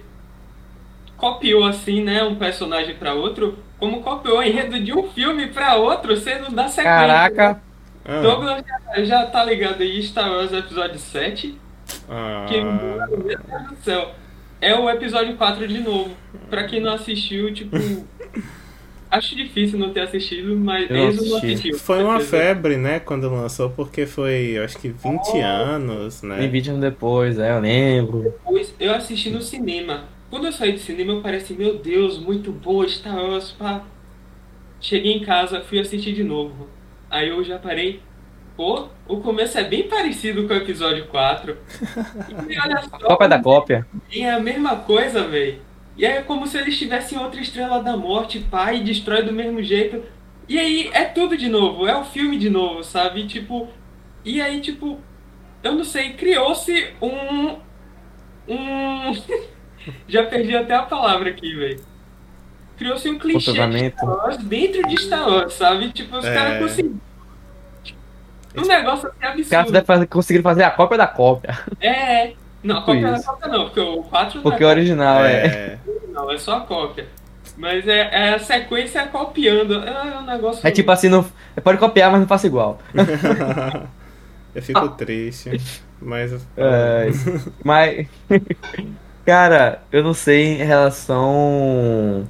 copiou assim, né, um personagem pra outro, como copiou o enredo de um filme pra outro, você não dá sequência. Caraca. Ah, Douglas já, já tá ligado aí, Star Wars Episódio 7, ah, que, meu Deus do céu, é o episódio 4 de novo. Pra quem não assistiu, tipo, acho difícil não ter assistido, mas Eu não eles não assisti. assistiu. Foi uma febre, né, quando lançou, porque foi, acho que 20 anos, né? Tem vídeo depois, é, eu lembro. Depois eu assisti no cinema. Quando eu saí do cinema, eu pareci, meu Deus, muito bom, Star Wars, pá. Cheguei em casa, fui assistir de novo. Aí eu já parei. Pô, o começo é bem parecido com o episódio 4. E olha só, Cópia da cópia. é a mesma coisa, velho. E é como se eles tivessem outra estrela da morte, e destrói do mesmo jeito. E aí é tudo de novo, é o filme de novo, sabe? Tipo. E aí, tipo. Eu não sei, criou-se um. Um. Já perdi até a palavra aqui, velho. Criou-se um clichê de. Star Wars dentro de Star Wars, sabe? Tipo, os É. caras conseguiram. Um negócio assim Os caras absurdo. fazer- conseguiram fazer a cópia da cópia. É. Não, a Tipo cópia da cópia não, porque o 4 não Porque é o original é. É, não, é só a cópia. Mas é, é a sequência copiando. É um negócio. É tipo assim, não, pode copiar, mas não faça igual. eu fico triste, mas... É, mas. Cara, eu não sei em relação.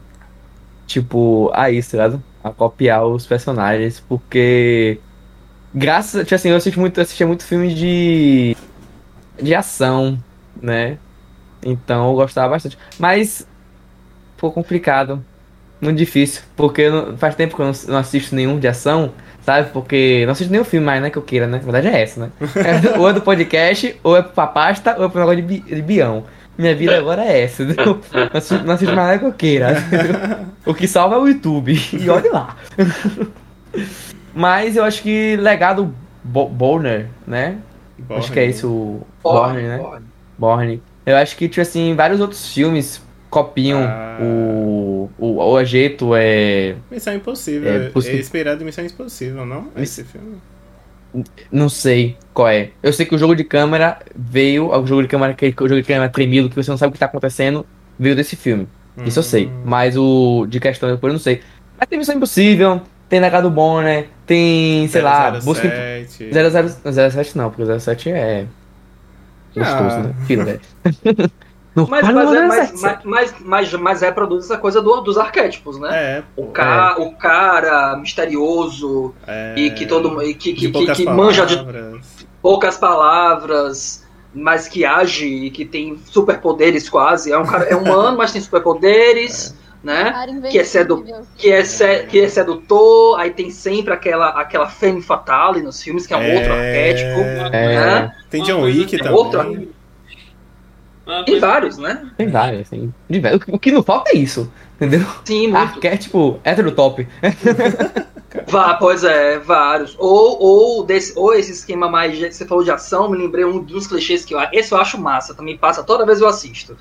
Tipo, a isso, tá a copiar os personagens, porque graças, tipo assim, eu assisti muito, assistia muito filme de de ação, né? Então eu gostava bastante. Mas ficou complicado, muito difícil, porque não- faz tempo que eu não, não assisto nenhum de ação, sabe? Porque não assisto nenhum filme mais, né, que eu queira, né? Na verdade é essa, né? É, ou é do podcast, ou é pra pasta, ou é pro negócio de, bi- de bião. Minha vida agora é essa, entendeu? Não assisto, assisto mais nada que eu queira. entendeu? O que salva é o YouTube. E olhe lá. Mas eu acho que legado Bo Borner, né? Acho que é esse o Borne, né? Borne. Borne. Eu acho que, tipo assim, vários outros filmes copiam Ah. o, o, o ajeito, é. Missão Impossível. É, É, possi- inspirado em Missão Impossível, não? Esse filme. Não sei qual é. Eu sei que o jogo de câmera veio. O jogo de câmera, aquele jogo de câmera tremido, que você não sabe o que tá acontecendo, veio desse filme. Isso eu sei. Hum. Mas o de questão depois eu não sei. Mas tem Missão Impossível, tem Legado Bom, né? Tem, sei lá, Busca 007. 00, 07 não, porque 07 é. Gostoso, Ah. né? Filho, velho. Não Mas, mas, é, mas, 07. mas, mas, mas, mas reproduz essa coisa do- dos arquétipos, né? É, O, ca, o cara misterioso É, e que todo e que, que, que, poucas que manja de palavras. poucas palavras, mas que age e que tem superpoderes quase. É um cara é humano, mas tem superpoderes, né? Cara Que é sedu-. Que é, se- que é sedutor, aí tem sempre aquela, aquela femme fatale nos filmes, que é um outro arquétipo. É. né? Tem John Wick que- também. Outra. Uma Tem coisa- vários, né? Tem vários, assim. Diver- O que não falta é isso, entendeu? Sim, muito. Arquétipo hétero top. Vá, pois é, vários. Ou, ou, desse, ou esse esquema mais. Você falou de ação, me lembrei um dos clichês que eu. Esse eu acho massa, também passa toda vez eu assisto.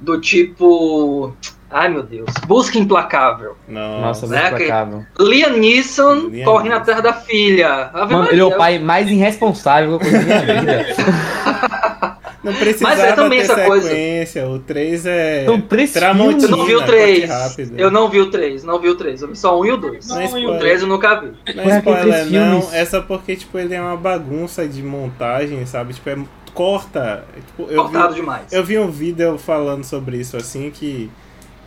Do tipo. Ai meu Deus. Busca Implacável. Não. Nossa, né, que- implacável. Liam Neeson corre na terra da filha. Mano, ele é o pai mais irresponsável que eu conheço na minha vida. Não precisava Mas é também ter essa coisa. sequência. O 3 é. Três Tramontina, Eu não vi o corte 3. rápido. Eu não vi o 3, não vi o 3. Eu vi só um e o 2. Não Não, é e o O spoiler. 3 eu nunca vi. Não é spoiler, não. É só porque, tipo, ele é uma bagunça de montagem, sabe? Tipo, é corta. Tipo, eu vi, Cortado demais. eu vi um vídeo falando sobre isso, assim, que.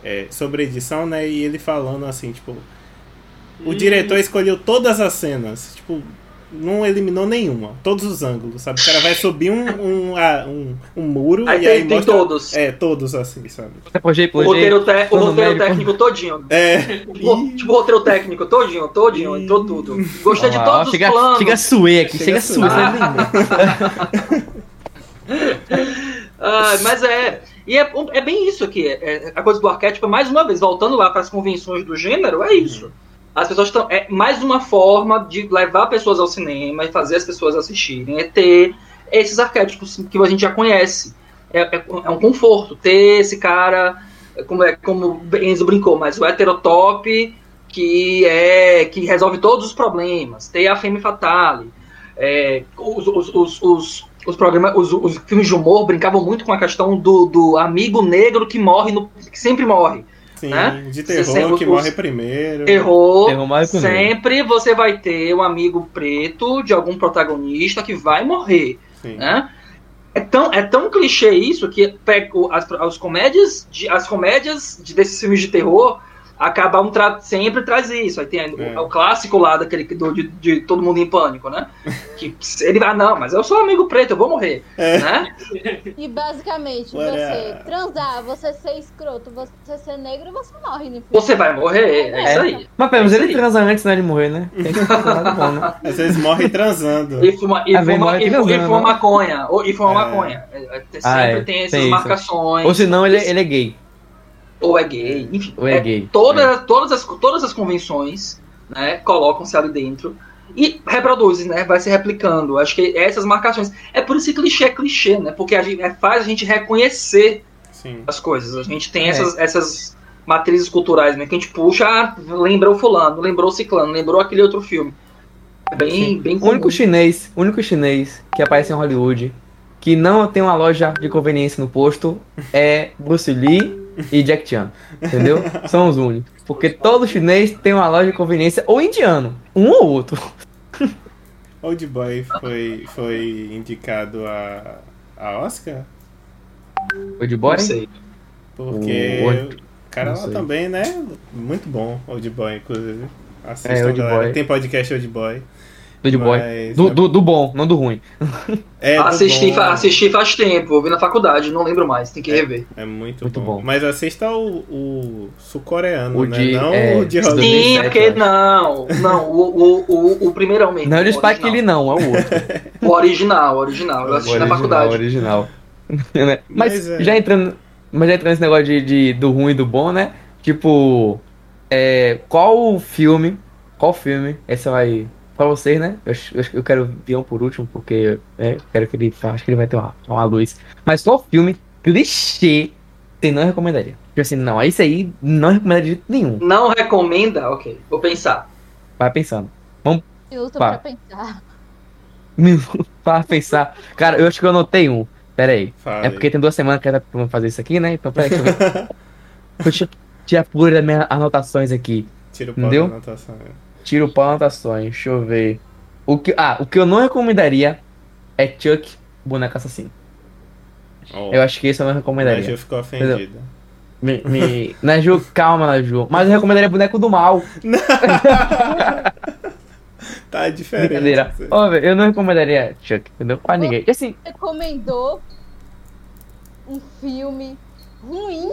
É, sobre edição, né? E ele falando assim, tipo. O Hum. diretor escolheu todas as cenas. Tipo, não eliminou nenhuma. Todos os ângulos, sabe? O cara vai subir um, um, ah, um, um muro Aí e tem, aí tem mostra... todos. É, todos assim, sabe? O roteiro, te- o roteiro técnico todinho. É. Tipo, tipo, o roteiro técnico todinho, todinho, entrou tudo. Gostei de todos os chega, planos. chega a suer aqui, Chega chega, a você lembra? Ah, mas é. E é, é bem isso aqui. É, é a coisa do arquétipo, mais uma vez, voltando lá para as convenções do gênero, é isso. As pessoas estão. É mais uma forma de levar pessoas ao cinema e fazer as pessoas assistirem. É ter esses arquétipos que a gente já conhece. É, é- é um conforto ter esse cara, como, é, como Enzo brincou, mas o heterotop que é que resolve todos os problemas. Ter a Femme Fatale. É, os, os, os, os, programas, os filmes de humor brincavam muito com a questão do, do amigo negro que morre, no, que sempre morre. Sim, Né? de terror sempre- que os- morre primeiro. Terror mais comigo. Sempre você vai ter um amigo preto de algum protagonista que vai morrer. Sim. Né? É tão, é tão clichê isso que pega o- as, as comédias, de, as comédias de, desses filmes de terror acabam tra sempre traz isso. Aí tem É. o, o clássico lá daquele do, de, de todo mundo em pânico, né? Que ele vai, não, mas eu sou amigo preto, eu vou morrer. É. Né? E basicamente, Olha. você transar, você ser escroto, você ser negro, você morre no filme. Você vai morrer, é, isso aí. Mas pelo menos É ele aí. transa antes né, de morrer, né? Tem que ser um lado bom, né? Às vezes morre transando. E fuma, e Ah, vem fuma, morre e, fu- e transando, fuma né? maconha. Ou, e fuma É. maconha. É, é, Sempre Ah, é, tem essas tem isso. marcações. Ou senão ele, ele é gay. Ou é gay, enfim. Ou é gay. Toda, Todas, as, todas as convenções né, colocam-se ali dentro e reproduzem, né? Vai se replicando. Acho que essas marcações. É por isso que clichê é clichê, né? Porque a gente, é, faz a gente reconhecer Sim. as coisas. A gente tem É. essas, essas matrizes culturais, né? Que a gente puxa, ah, lembrou fulano, lembrou ciclano, lembrou aquele outro filme. É bem, bem O único chinês, o único chinês que aparece em Hollywood que não tem uma loja de conveniência no posto é Bruce Lee e Jack Chan. Entendeu? São os únicos. Porque todo chinês tem uma loja de conveniência ou indiano. Um ou outro. Old Boy foi, foi indicado a, a Oscar? O de boy? Não sei. Porque O- cara lá também, né? Muito bom, Old Boy, inclusive. Assistam, É, Old galera. Boy. Tem podcast Old Boy. Do de boy. Mas- Do, do, do bom, não do ruim. É do assisti, bom. fa- assisti faz tempo, eu vi na faculdade, não lembro mais, tem que rever. É muito, Muito bom. bom. Mas assista o, o sul-coreano, O né? de- Não é, o de Sim, Hollywood. Sim, 2007, porque não, não, o, o, o, o primeirão mesmo. Não é do o Spike. Lee, não, é o outro. O original, o original, eu assisti na original, faculdade. original. Né? Mas, Mas é. já entrando. Mas já entrando nesse negócio de, de- do ruim e do bom, né? Tipo. É, qual filme. Qual filme? Esse vai. Pra vocês, né? Eu, acho- eu, eu quero ver um por último, porque é, eu quero que ele. Acho que ele vai ter uma, uma luz. Mas qual filme clichê você não recomendaria? Tipo assim, não, esse aí não recomendaria de jeito nenhum. Não recomenda? Ok, vou pensar. Vai pensando. Minuto Pá. pra pensar. Para pensar. Cara, eu acho que eu anotei um. Pera aí. Fala É porque tem duas semanas que era pra fazer isso aqui, né? Então, peraí, deixa eu eu tirar por das minhas anotações aqui. Tira o pau Entendeu? da anotação. Tiro o pau anotações, deixa eu ver. O que, ah, o que eu não recomendaria é Chuck, boneco assassino. Ó, Eu acho que esse eu não recomendaria. Ju ficou ofendida. Me, me... Naju, calma, Naju. Mas eu recomendaria boneco do mal. Tá diferente. Brincadeira. Ó, eu não recomendaria Chuck, entendeu? Pra ninguém. Assim, Recomendou um filme ruim.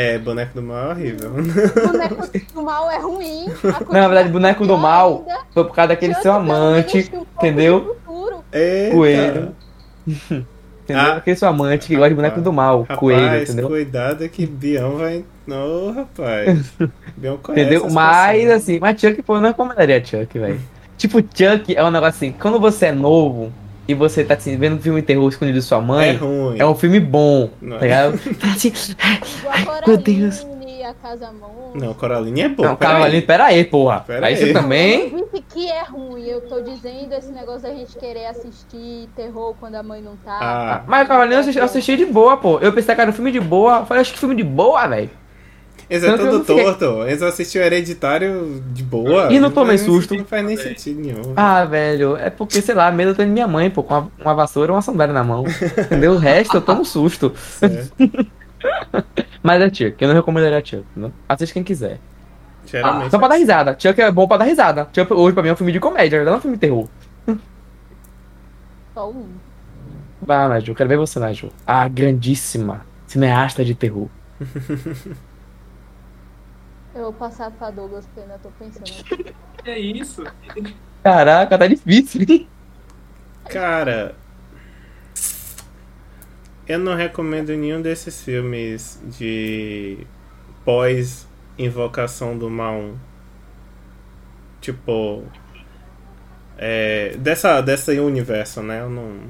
É, boneco do mal é horrível. Boneco do mal é ruim. a na verdade, boneco do mal ainda. foi por causa daquele Chuck, seu pelo menos, amante, um entendeu? Coelho. Entendeu? Ah. Aquele seu amante que gosta de boneco do mal, Rapaz, coelho, entendeu? cuidado que Bião vai. Não, rapaz. Bião conhece Entendeu? as Mas pessoas. assim, mas Chuck, pô, eu não recomendaria Chuck, velho. Tipo, Chuck é um negócio assim, quando você é novo e você tá assim, vendo um filme de terror escondido de sua É mãe, ruim. é, um filme bom, Não. tá ligado? Tá assim, Igual a meu Deus. Coraline. Não, Coraline é bom. não, peraí. calma ali, pera aí, porra. Pera aí aí. você também. disse que é ruim, eu tô dizendo esse negócio da gente querer assistir terror quando a mãe não tá. Ah. Mas ali, eu assisti, eu assisti de boa, pô. Eu pensei que era um filme de boa. Eu falei, acho que filme de boa, velho. Esse é todo não fiquei- torto. Eles assistiram Hereditário de boa. E não tomei susto. Não faz nem sentido nenhum. Ah, velho, é porque, sei lá, medo eu tenho de minha mãe, pô, com uma, uma vassoura e uma sandália na mão. Entendeu? O resto eu tomo susto. Mas é Chuck, eu não recomendaria Chuck, não? Assiste quem quiser. Geralmente. Só pra dar risada. Chuck é bom pra dar risada. Chuck hoje pra mim é um filme de comédia, não é um filme de terror. Só um. Vai, Naju, quero ver você, Naju. A grandíssima cineasta de terror. Eu vou passar pra Douglas, porque ainda tô pensando. é isso? Caraca, tá difícil. hein? Cara. Eu não recomendo nenhum desses filmes de pós-invocação do mal. Tipo. É, dessa, dessa universo, né? Eu não.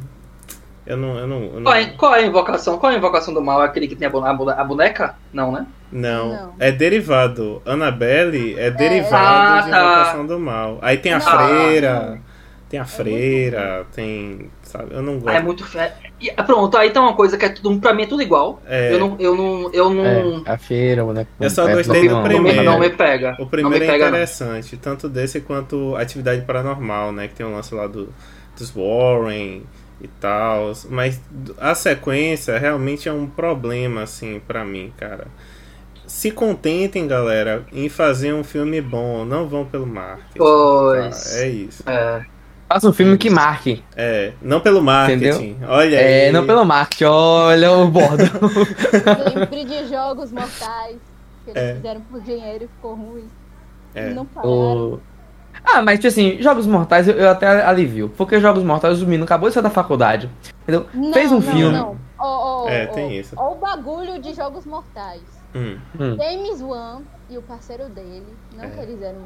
Eu não. Eu não, eu não, Qual é, qual é a invocação? Qual é a invocação do mal? É aquele que tem a boneca? Não, né? Não, Não. é derivado. Annabelle é derivado Ah, de tá. invocação do mal. Aí tem a Não. freira. Tem a muito freira, tem. Sabe? Eu não gosto. Ah, é muito fé. E, pronto, aí tem uma coisa que é tudo, pra mim é tudo igual. É. Eu não, eu não, eu não, É, a feira, o boneco. Eu só é, gostei não, do primeiro. não me pega. O primeiro me é pega, não. interessante, tanto desse quanto Atividade Paranormal, né? Que tem o lance lá do, dos Warren e tal. Mas a sequência realmente é um problema, assim, pra mim, cara. Se contentem, galera, em fazer um filme bom, não vão pelo marketing. Pois. tá? É isso. É. Faça um filme que marque. É, não pelo marketing. Olha É, aí. não pelo marketing. Olha o bordo. Lembre de jogos mortais que eles É. fizeram por dinheiro e ficou ruim. É. E não pararam. O- Ah, mas tipo assim, Jogos Mortais eu, eu até alivio. Porque Jogos Mortais o menino acabou de sair da faculdade. Entendeu? Não, Fez um não, filme. Não. Ó, ó, É, ó, tem isso. Ó o bagulho de jogos mortais. Hum, Hum. James Wan e o parceiro dele, não É. que eles eram,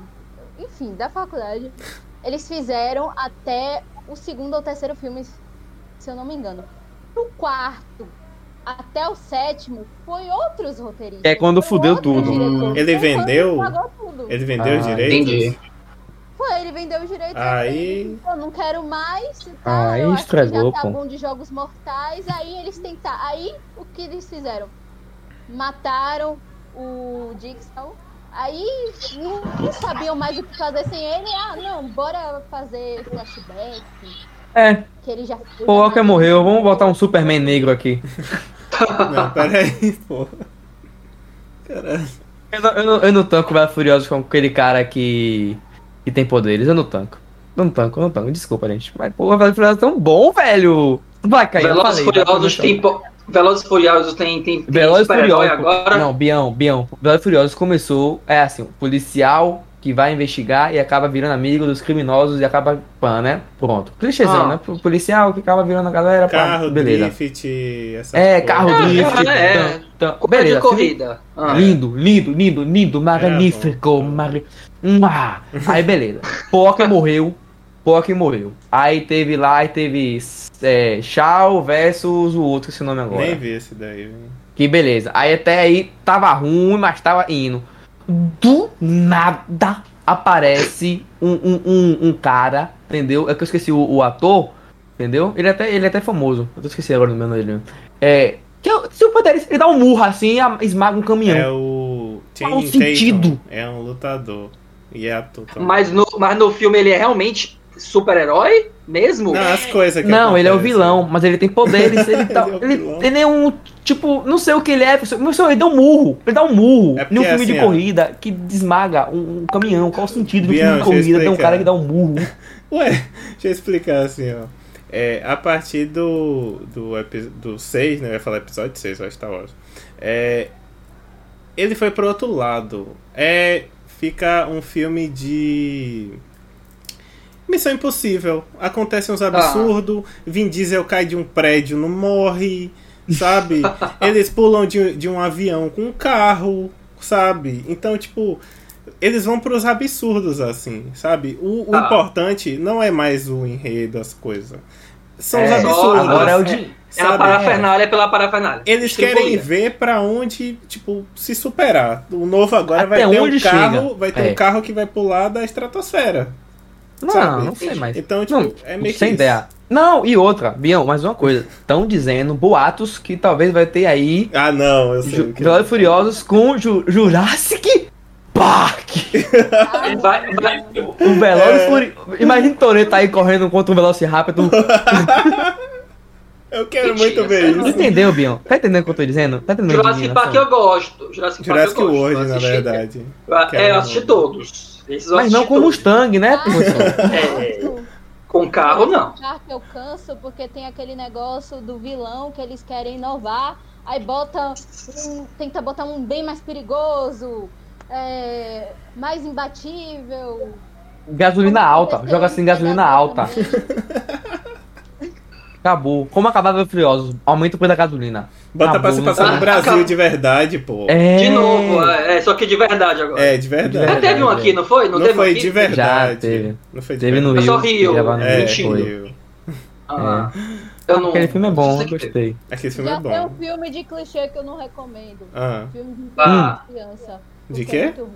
enfim, da faculdade, eles fizeram até o segundo ou terceiro filme, se eu não me engano. Do quarto até o sétimo foi outros roteiristas. É quando fudeu tudo. diretores. Ele vendeu? tudo. Ele vendeu Ah, os direitos? entendi. Foi, ele vendeu os direitos. Aí- Eu não quero mais. tal, Aí eu acho que estragou, já tá bom de jogos mortais. Aí eles tentaram. Aí o que eles fizeram? Mataram o Dixon. Aí não, não sabiam mais o que fazer sem ele. Ah, não, bora fazer flashback. É, Que ele já. Walker morreu. Vamos botar um Superman negro aqui. Não, peraí, porra. Caralho. Eu não, eu não, eu não tanco Velozes e Furiosos com aquele cara que, que tem poderes. Eu não tanco. Eu não tanco, eu não tanco. Desculpa, gente. Mas, pô, Velozes e Furiosos é tão bom, velho. Vai, Caio. eu Velozes e Furiosos tem. po- Velozes e Furiosos tem, tem, tem Velozes e Furiosos. agora. Não, Bião, Bião. Velozes e Furiosos começou, é assim, um policial que vai investigar e acaba virando amigo dos criminosos e acaba pã, né? Pronto. Clichêzão, Ah. né? Pro Policial que acaba virando a galera, pá, Carro, beleza. drift, É, coisas. carro É, drift, é. Corrida beleza. de corrida. Ah. Lindo, lindo, lindo, lindo, magnífico, magni... Mua. Aí beleza. Poké morreu, Poké morreu. Aí teve lá, aí teve é, Shao versus o outro, esse nome agora. Nem vi esse daí. viu? Que beleza. Aí até aí tava ruim, mas tava indo. Do nada aparece um, um, um, um cara, entendeu? É que eu esqueci o, o ator, entendeu? Ele é até, ele é até famoso. Eu tô esqueci agora do meu nome dele. É. Que eu, se eu puder, ele dá um murro assim e esmaga um caminhão. É o o Channing sentido? Tatum. É um lutador. E é ator também. Mas, no, mas no filme ele é realmente super-herói mesmo? Não, as coisas que Não, ele é o vilão, mas ele tem poderes, ele, tá, Ele é ele, ele é um, tipo, não sei o que ele é, mas ele dá um murro, ele dá um murro É num filme assim, de ó. corrida que desmaga um, um caminhão, qual o sentido do Bião, filme de corrida, tem um cara que dá um murro. Ué, deixa eu explicar assim, ó. É, a partir do, do, do 6, né? Eu ia falar episódio 6, eu acho que tá ótimo. É, ele foi pro outro lado. É, fica um filme de. Missão Impossível. Acontecem uns absurdos. Vin Diesel cai de um prédio, não morre. Sabe? Eles pulam de, de um avião com um carro. Sabe? Então, tipo. Eles vão pros absurdos, assim, sabe? O, o Ah. importante não é mais o enredo, as coisas. São os É, absurdos. agora é o de. É a parafernália pela parafernália. Eles Sem querem ver pra onde, tipo, se superar. O novo agora vai Até ter um carro, chega. vai ter É. um carro que vai pular da estratosfera. Não, sabe? não sei mais. Então, tipo, Não, é meio que sem isso. ideia. Não, e outra, Bião, mais uma coisa. Estão dizendo boatos que talvez vai ter aí Ah, não, eu sei. Ju- que- Velozes e Furiosos com Ju Jurassic Park. Vai, vai, O Velozes e Furiosos. Imagina o Toreto aí correndo contra um Velociraptor. Eu quero muito ver isso. Entendeu, Bião? Tá entendendo o que eu tô dizendo? Tá entendendo Jurassic Park eu gosto. Jurassic, Jurassic Park eu gosto. World, Eu na verdade. Eu- É, eu assisti todos. Mas não com. Mustang, né, professor? É, com carro, não. Eu canso porque tem aquele negócio do vilão que eles querem inovar, aí bota um, tenta botar um bem mais perigoso, é, mais imbatível. Gasolina alta. Joga assim gasolina alta. Acabou. Como e Furiosos? Aumenta o preço da gasolina. Bota pra se passar no. Brasil de verdade, pô. É. De novo, é, só que de verdade agora. É, de verdade. Já teve um aqui, não foi? Não, Não teve foi aqui? de verdade. Já teve. Não foi de Teve no verdade. É Rio. só Rio. no É, Rio, Mentira. foi. Rio. Ah, É. eu não... Aquele filme é bom, eu gostei. Aquele filme Já é tem um bom. filme de clichê que eu não recomendo. Ah, Filme de Ah. criança. De quê? É muito.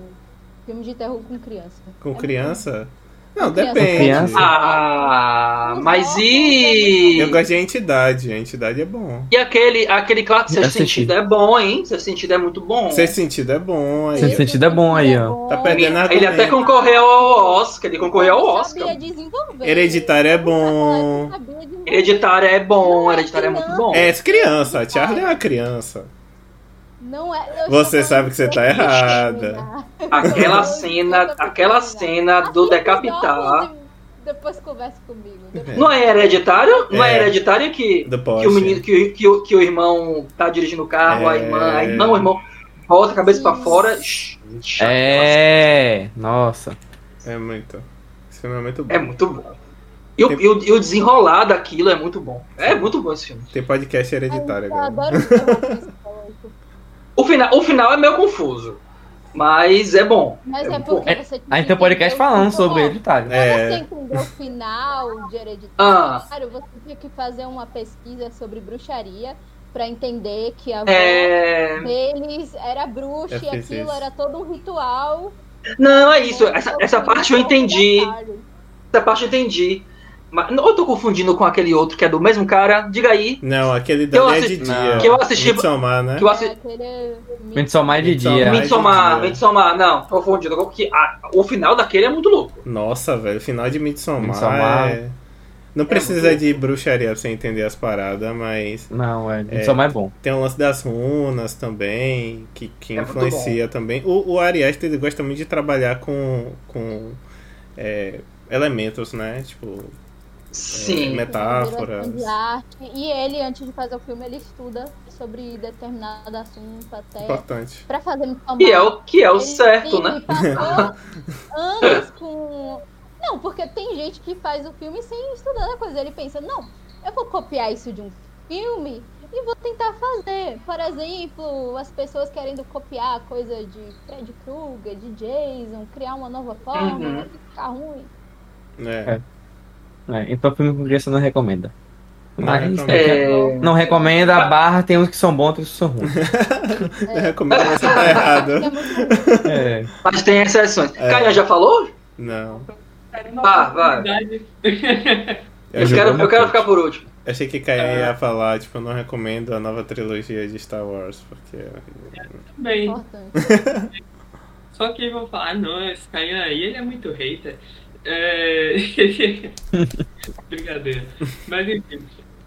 Filme de terror com criança. com É muito criança? Não, depende. Criança? Ah, mas e... Eu gosto de entidade. A entidade é bom. E aquele, aquele claro, Sexto Assisti. Sentido é bom, hein? Sexto Sentido é muito bom. Sexto sentido é bom. aí. Sexto Sentido é bom aí, ó. Tá perdendo Ele até concorreu ao Oscar, ele concorreu ao Oscar. Hereditário é bom. Hereditário é bom, é Hereditário é muito bom. É, criança. A Charlie é uma criança. Não é. eu Você sabe que você tá errada. Aquela Eu cena, aquela cena do Assista decapitar. Depois conversa comigo. Depois- Não é hereditário? Não é, É. hereditário que, que o menino, que, que, o- que o irmão tá dirigindo o carro, a É. irmã, a irmã, o irmão volta a cabeça pra fora. É. Nossa. É muito. Esse filme é muito bom. É muito bom. E o, e o- e o desenrolar daquilo é muito bom. É muito bom esse filme. Tem podcast hereditário Eu agora. adoro terror psicológico. O final, o final é meio confuso, mas é bom. Mas É é bom. porque É, você A gente tem podcast falando sobre ele. Hereditário. Pra É. você entender o final de Hereditário, Ah. você tinha que fazer uma pesquisa sobre bruxaria pra entender que a avó É... deles era bruxa Eu e aquilo isso. era todo um ritual. Não, é isso. Essa, essa parte eu entendi. Essa parte eu entendi. Mas não, eu tô confundindo com aquele outro que é do mesmo cara. Diga aí. Não, aquele dali é de dia. que eu assisti- Midsommar, né? Que eu É, é Midsommar de Midsommar. dia. Mid- Midsommar. Midsommar, não, confundido. Porque a- o final daquele é muito louco. Nossa, velho, o final de Midsommar, Midsommar. é... Não precisa de bruxaria pra você entender as paradas, mas Não, é, É. só mais bom. tem o lance das runas também, que, que É influencia também. O, o Ari Aster, gosta muito de trabalhar com, com é, elementos, né? Tipo, Sim. metáforas. direção de arte. E ele, antes de fazer o filme, ele estuda sobre determinado assunto até Importante. pra fazer muito Que é o, que é o Ele certo, né? passou anos com. Não, porque tem gente que faz o filme sem estudar a coisa. Ele pensa, não, eu vou copiar isso de um filme e vou tentar fazer. Por exemplo, as pessoas querendo copiar coisa de Fred Krueger, de Jason, criar uma nova forma, Uhum. vai ficar ruim. É. É, então filme com criança não recomenda. Não Mas recomendo. É, não recomenda, barra, tem uns que são bons, outros que são ruins. Eu recomendo, mas você tá errado. É ruim. É. mas tem exceções. É. Caia já falou? Não. Vá, vai. Eu, Eu quero, eu quero ficar por último. eu achei que Caio ia falar, tipo, eu não recomendo a nova trilogia de Star Wars, porque. Bem, Importante. só que vão falar, ah, não, esse Caio aí, ele é muito hater. É... Brincadeira. Mas enfim.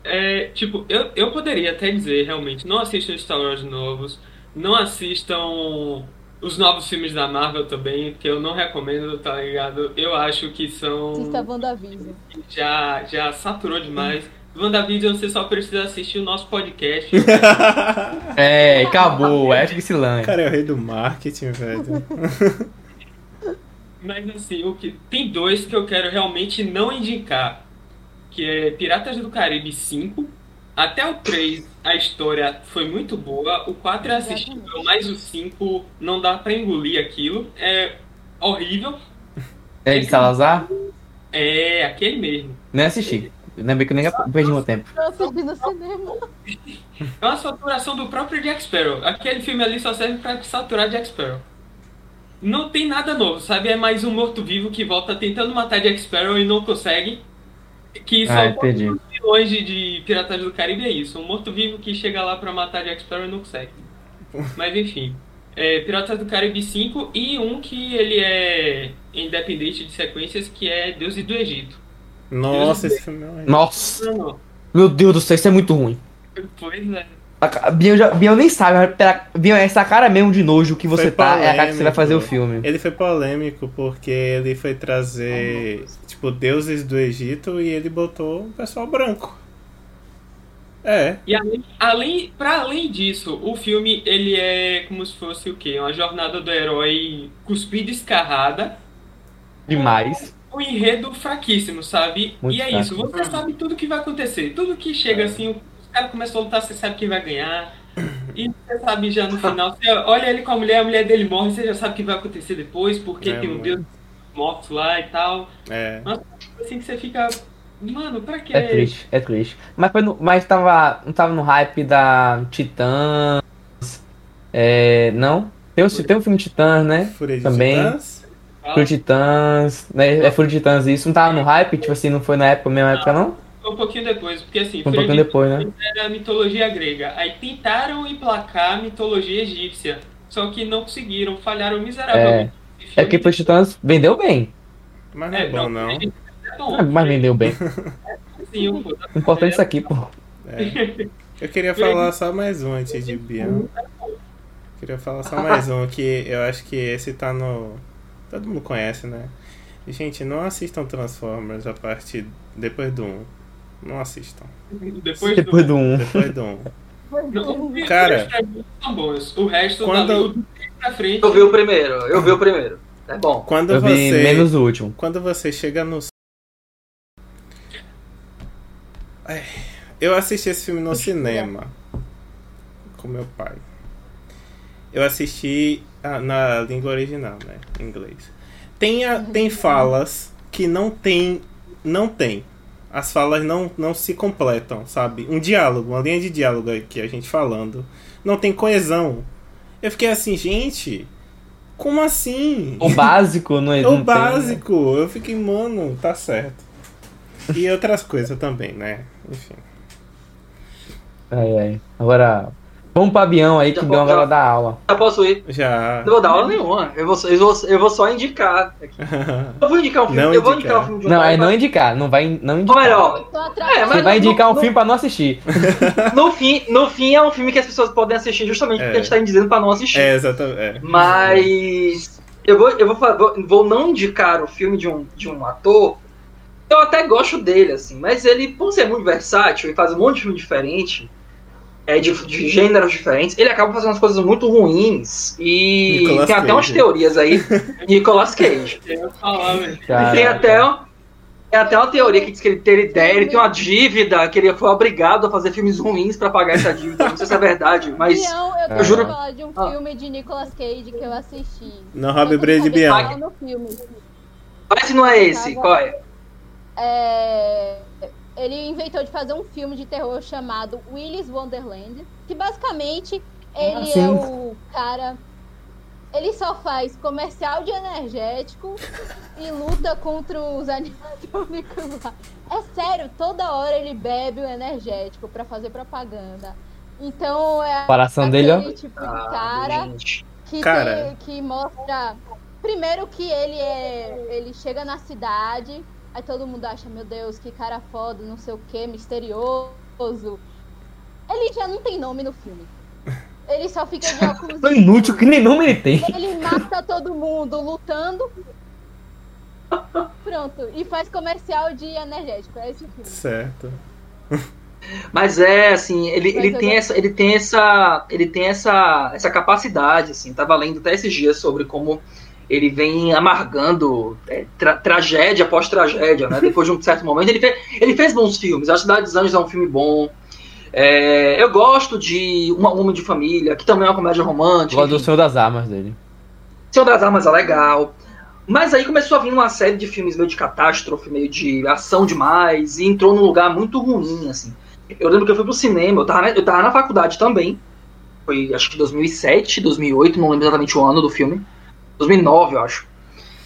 É, tipo, eu, eu poderia até dizer, realmente, não assistam Star Wars novos, não assistam os novos filmes da Marvel também, que eu não recomendo, tá ligado? Eu acho que são. Assista WandaVision. Já, já saturou demais. WandaVision, você só precisa assistir o nosso podcast. É, acabou. Acho que se lança. Cara, é o rei do marketing, velho. Mas assim, o que tem dois que eu quero realmente não indicar, que é Piratas do Caribe 5. Até o 3 a história foi muito boa, o 4 é assistível, mas o 5 não dá pra engolir aquilo. É horrível. É de Salazar? É aquele mesmo. Nem assisti. Lembrei que eu nem perdi meu tempo. Eu assisti no cinema. É uma saturação do próprio Jack Sparrow. Aquele filme ali só serve pra saturar Jack Sparrow. Não tem nada novo, sabe? É mais um morto-vivo que volta tentando matar Jack Sparrow e não consegue. Que só Ah, vilões de, Piratas do Caribe é isso. Um morto-vivo que chega lá pra matar Jack Sparrow e não consegue. Mas enfim. É, Piratas do Caribe 5 e um que ele é independente de sequências, que é Deuses do Egito. Nossa, esse filme é. Nossa, Não, não. meu Deus do céu, isso é muito ruim. Pois é. A Bion, já, Bion nem sabe, pera- Bion, essa cara mesmo de nojo que você Foi tá, é a cara que você vai polêmico. fazer o filme. Ele foi polêmico porque ele foi trazer, tipo, deuses do Egito e ele botou um pessoal branco. É, E além, além, para além disso, o filme ele é como se fosse o quê? Uma jornada do herói cuspida escarrada, Demais. um enredo fraquíssimo, sabe? Muito e é fraco. isso, você sabe tudo que vai acontecer. Tudo que chega assim, os caras começam a lutar, você sabe quem vai ganhar. E você sabe já no final, você olha ele com a mulher, a mulher dele morre, você já sabe o que vai acontecer depois, porque É, tem um mano. deus morto lá e tal. é. Assim que você fica. Mano, pra quê? É triste, é triste. Mas, foi no, mas tava, não tava no hype da Titãs. É, não? Tem, o, tem o filme Titãs, né? Fúria de Também. Titãs. Fúria de Titãs. Né? É Fúria de Titãs isso. Não tava no hype? Tipo assim, não foi na época, mesma época, não? Um pouquinho depois, porque assim, Foi um pouquinho de depois, né? era a mitologia grega. Aí tentaram emplacar a mitologia egípcia. Só que não conseguiram, falharam miseravelmente. É porque Fúria de Titãs vendeu bem. Mas não é bom, não. É bom, Ah, Mas vendeu bem. sim, pô. O importante é isso aqui, pô. É. Eu queria falar só mais um antes de Bian. Queria falar só mais um que eu acho que esse tá no. Todo mundo conhece, né? Gente, não assistam Transformers a partir. depois do 1. Não assistam. Depois, Depois do... do 1. Depois do 1. Não, os Cara. O resto Quando- dali, do três pra frente. Eu vi o primeiro, eu vi o primeiro. É bom. Quando Eu vi você. menos o último. Quando você chega no. Eu assisti esse filme no cinema. Com meu pai. Eu assisti ah, na língua original, né? Em inglês. Tem, a- tem falas que não tem. Não tem. As falas não, não se completam, sabe? Um diálogo, uma linha de diálogo aqui, a gente falando. Não tem coesão. Eu fiquei assim, gente. Como assim? O básico não é o tem, básico. Eu fiquei, mano, tá certo. E outras coisas também, né? Enfim. né? Ai, ai. Agora, vamos Vamos pra Bião aí, que Já Bião vou- vai dar aula. Já posso ir? Já. Não vou dar aula nenhuma. Eu vou, só- eu vou, eu vou só indicar. aqui. Eu vou indicar um filme. Não eu vou indicar. indicar um filme de um Não, cara é não indicar, não vai não Ou indicar. melhor, Tô É. Você vai no- indicar um no- filme pra não assistir. no fim, no fim é um filme que as pessoas podem assistir justamente porque É. a gente tá dizendo pra não assistir. É, exatamente. É. Mas eu vou, eu vou, vou não indicar o filme de um, de um ator. Eu até gosto dele, assim, mas ele, por ser muito versátil e faz um monte de filme diferente, é, de, de gêneros diferentes, ele acaba fazendo umas coisas muito ruins. E Nicolas tem até umas teorias aí. Nicolas Cage. Falar. Tem até, tem até uma teoria que diz que ele teve ideia, ele tem uma dívida, que ele foi obrigado a fazer filmes ruins pra pagar essa dívida. Não sei se é verdade, mas. Bião, eu Eu juro- falar de um Ah. filme de Nicolas Cage que eu assisti. Não pra Brady filme. Mas se não é esse, qual é? É, Ele inventou de fazer um filme de terror chamado Willy's Wonderland, que basicamente ele Ah, sim. é o cara. Ele só faz comercial de energético e luta contra os animatrônicos lá. É sério, toda hora ele bebe o energético pra fazer propaganda. Então é O coração dele, ó. tipo de Ah, cara gente. que, Cara. tem- que mostra primeiro que ele é ele chega na cidade aí todo mundo acha meu Deus que cara foda não sei o que misterioso ele já não tem nome no filme ele só fica de óculos Tão inútil que nem nome ele tem. ele mata todo mundo lutando pronto e faz comercial de energético é esse o filme Certo. Mas é assim, ele, Mas ele tem gosto. essa, ele tem essa, ele tem essa, essa capacidade, assim. Tava lendo até esses dias sobre como ele vem amargando é, tra- tragédia após tragédia, né? Depois de um certo momento, ele fez, ele fez bons filmes. A Cidade dos Anjos é um filme bom. É, eu gosto de Uma Homem de Família, que também é uma comédia romântica. Gosto do. Senhor das Armas dele. Senhor das Armas é legal. Mas aí começou a vir uma série de filmes meio de catástrofe, meio de ação demais, e entrou num lugar muito ruim, assim. Eu lembro que eu fui pro cinema, eu tava, na, eu tava na faculdade também. Foi acho que 2007, 2008, não lembro exatamente o ano do filme. 2009, eu acho.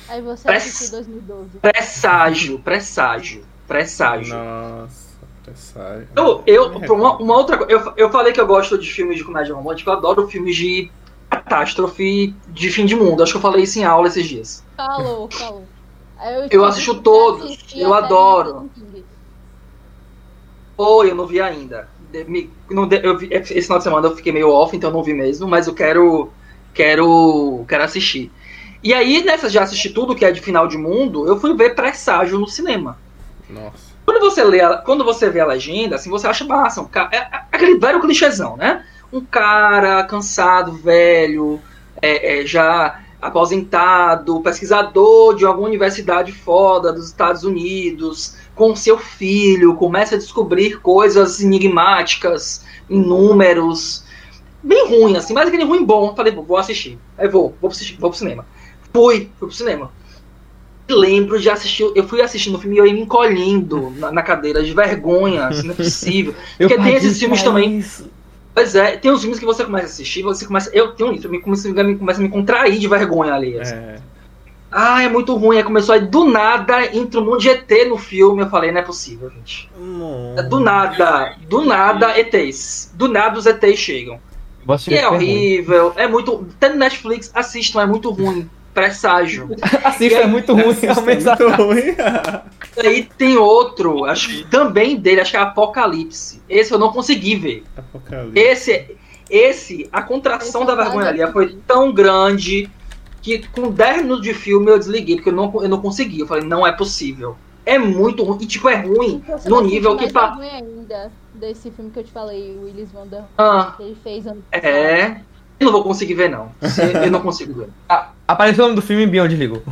aí você Parece- assistiu 2012 Presságio, presságio, presságio. Nossa, presságio. Eu, eu, uma, uma outra coisa, eu, eu falei que eu gosto de filmes de comédia romântica, eu adoro filmes de catástrofe de fim de mundo. Acho que eu falei isso em aula esses dias. falou falou Aí Eu tive assisto todos, eu adoro. Oi, eu não vi ainda. De- me- não de- eu vi- esse final de semana eu fiquei meio off, então eu não vi mesmo, mas eu quero quero quero assistir. E aí, nessa de assistir tudo que é de final de mundo, eu fui ver Presságio no cinema. Nossa. Quando você lê, a- quando você vê a legenda, assim, você acha massa, um ca- é, é aquele velho clichêzão, né? Um cara cansado, velho, é, é, já aposentado, pesquisador de alguma universidade foda dos Estados Unidos, com seu filho, começa a descobrir coisas enigmáticas, em números, bem ruim, assim, mas aquele ruim bom. Falei, vou assistir. Aí vou, vou, assistir, vou pro cinema. Fui, fui pro cinema. Lembro de assistir, eu fui assistindo o filme e eu ia me encolhendo na, na cadeira de vergonha, assim, não é possível. Eu Porque tem esses filmes pra também. isso. Pois é, tem uns filmes que você começa a assistir, você começa. Eu tenho isso, eu me começo, a me- começo a me contrair de vergonha ali. assim. É. Ah, é muito ruim. Aí começou aí do nada, entra um monte de ET no filme. Eu falei, não é possível, gente. Não. É Do nada, do nada, ETs. Do nada os ETs chegam. E é horrível, é muito. Até no Netflix, assistam, é muito ruim. Presságio. Assista, é muito ruim. Assista, realmente. muito ruim. Aí tem outro, acho que também dele, acho que é Apocalipse. Esse eu não consegui ver. Apocalipse. Esse, esse a contração da eu vergonha ali foi tão grande que com 10 minutos de filme eu desliguei, porque eu não, eu não consegui. Eu falei, não é possível. É muito ruim. E tipo, é ruim Você no nível que. Pa... vergonha ainda desse filme que eu te falei, o Willis Wonderland, Ah, que ele fez ano é. Eu não vou conseguir ver, não. Eu não consigo ver. Ah, apareceu o nome do filme desligou.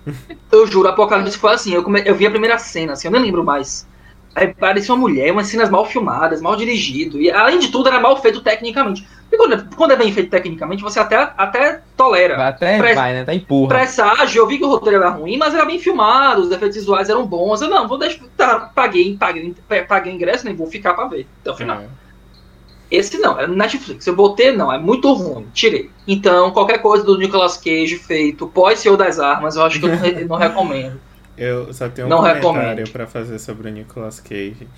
Eu juro, Apocalipse foi assim. Eu, come... eu vi a primeira cena, assim, eu nem lembro mais. Aí parecia uma mulher, umas cenas mal filmadas, mal dirigido. E além de tudo, era mal feito tecnicamente. E quando, é- quando é bem feito tecnicamente, você até, até tolera. Até Pre- vai, né? Tá empurra. Presságio, eu vi que o roteiro era ruim, mas era bem filmado, os efeitos visuais eram bons. Eu não, vou deixar. Tá, paguei, paguei, paguei ingresso, nem vou ficar pra ver até o final. É. Esse não, é no Netflix. Eu botei, não, é muito ruim, tirei. Então, qualquer coisa do Nicolas Cage feito pós-Senhor das Armas, eu acho que eu não, re- não recomendo. Eu só tenho um Não comentário pra fazer sobre o Nicolas Cage.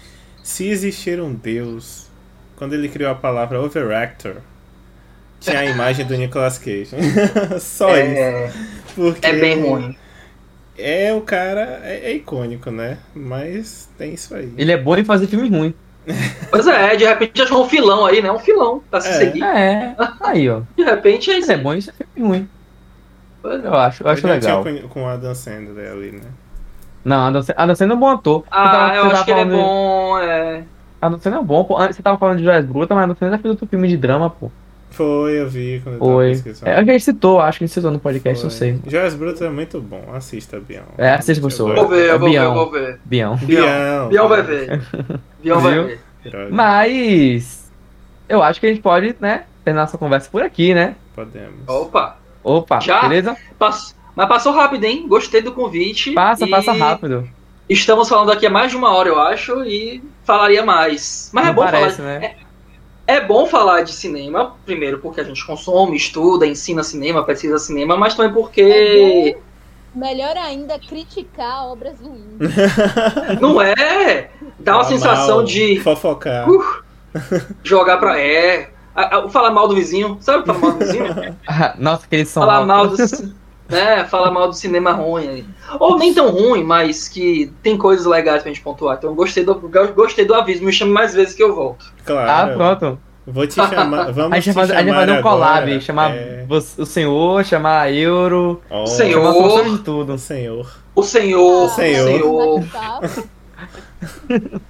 Se existir um Deus, quando ele criou a palavra overactor, tinha a imagem do Nicolas Cage. Só isso. É, Porque é bem ruim. É, o cara é, é icônico, né? Mas tem isso aí. Ele é bom em fazer filme ruim. Pois é, de repente achou um filão aí, né? Um filão pra se É. seguir. É, aí, ó. De repente é isso. É bom fazer filme ruim. Pois é. Eu acho, eu acho Eu legal. com, com o Adam Sandler ali, né? Não, Adam Sandler Adam Sandler é um bom ator. Ah, tava- eu acho que ele é falando de- bom. É... Adam Sandler é bom, pô. Você tava falando de Joias Brutas, mas Adam Sandler já fez outro filme de drama, pô. Foi, eu vi quando eu tava Foi. É, a gente citou, acho que a gente citou no podcast, não Foi. sei. Joias Brutas é muito bom. Assista, Bião. É, assista, professor. Vou ver, eu vou ver, Bião. eu vou ver. Bião. Bião. Bião vai ver. Bião vai ver. Mas eu acho que a gente pode, né, terminar essa conversa por aqui, né? Podemos. Opa. Opa, Já? beleza? Pass- Mas passou rápido, hein? Gostei do convite. Passa, e passa rápido. Estamos falando aqui há mais de uma hora, eu acho, e falaria mais. Mas é Não bom parece, falar. né? É bom falar de cinema, primeiro porque a gente consome, estuda, ensina cinema, pesquisa cinema, mas também porque. Melhor ainda, criticar obras ruins. Não é! Dá uma sensação mal, de Fofocar. Uh. jogar pra. É. a- a- Falar mal do vizinho, sabe falar mal do vizinho? Nossa, que eles são falar mal do. Né, falar mal do cinema ruim aí. Ou nem tão ruim, mas que tem coisas legais pra gente pontuar. Então eu gostei do, gostei do aviso, me chame mais vezes que eu volto. Ah, Claro. pronto. Vou te chamar. Vamos A gente te vai fazer, a gente vai chamar fazer um collab, agora. chamar É... o senhor, chamar a Euro, Ó, Senhor. chamar de tudo. o senhor. O senhor, O senhor. o senhor.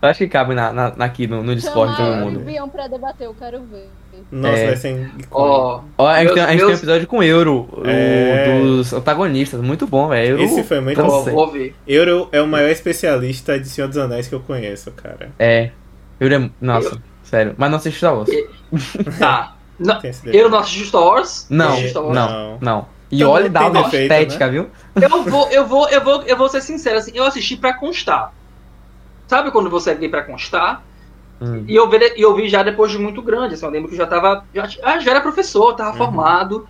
Acho que cabe na, na- aqui no, no Discord de todo Chamar o mundo. Pra debater, eu quero ver. Nossa, É. vai ser. Ó, Ó, a gente, Meus- tem, a gente tem um meus- episódio com o Euro, o- É. dos antagonistas. Muito bom, velho. Esse foi muito Então, vou, ver. Euro é o maior especialista de Senhor dos Anéis que eu conheço, cara. É. Euro é. Nossa, sério. Mas não assiste Star Wars. Tá. Não, eu não assisti Star Wars? Não, Assisti Star Wars. não, não. E Então olha, dá uma defeito, estética, viu? Eu vou, eu vou, eu vou, eu vou ser sincero assim, eu assisti pra constar. Sabe quando você vê pra constar? Hum. E eu vi, e eu vi já depois de muito grande, assim, eu lembro que eu já tava, já, ah, já era professor, tava Uhum. formado.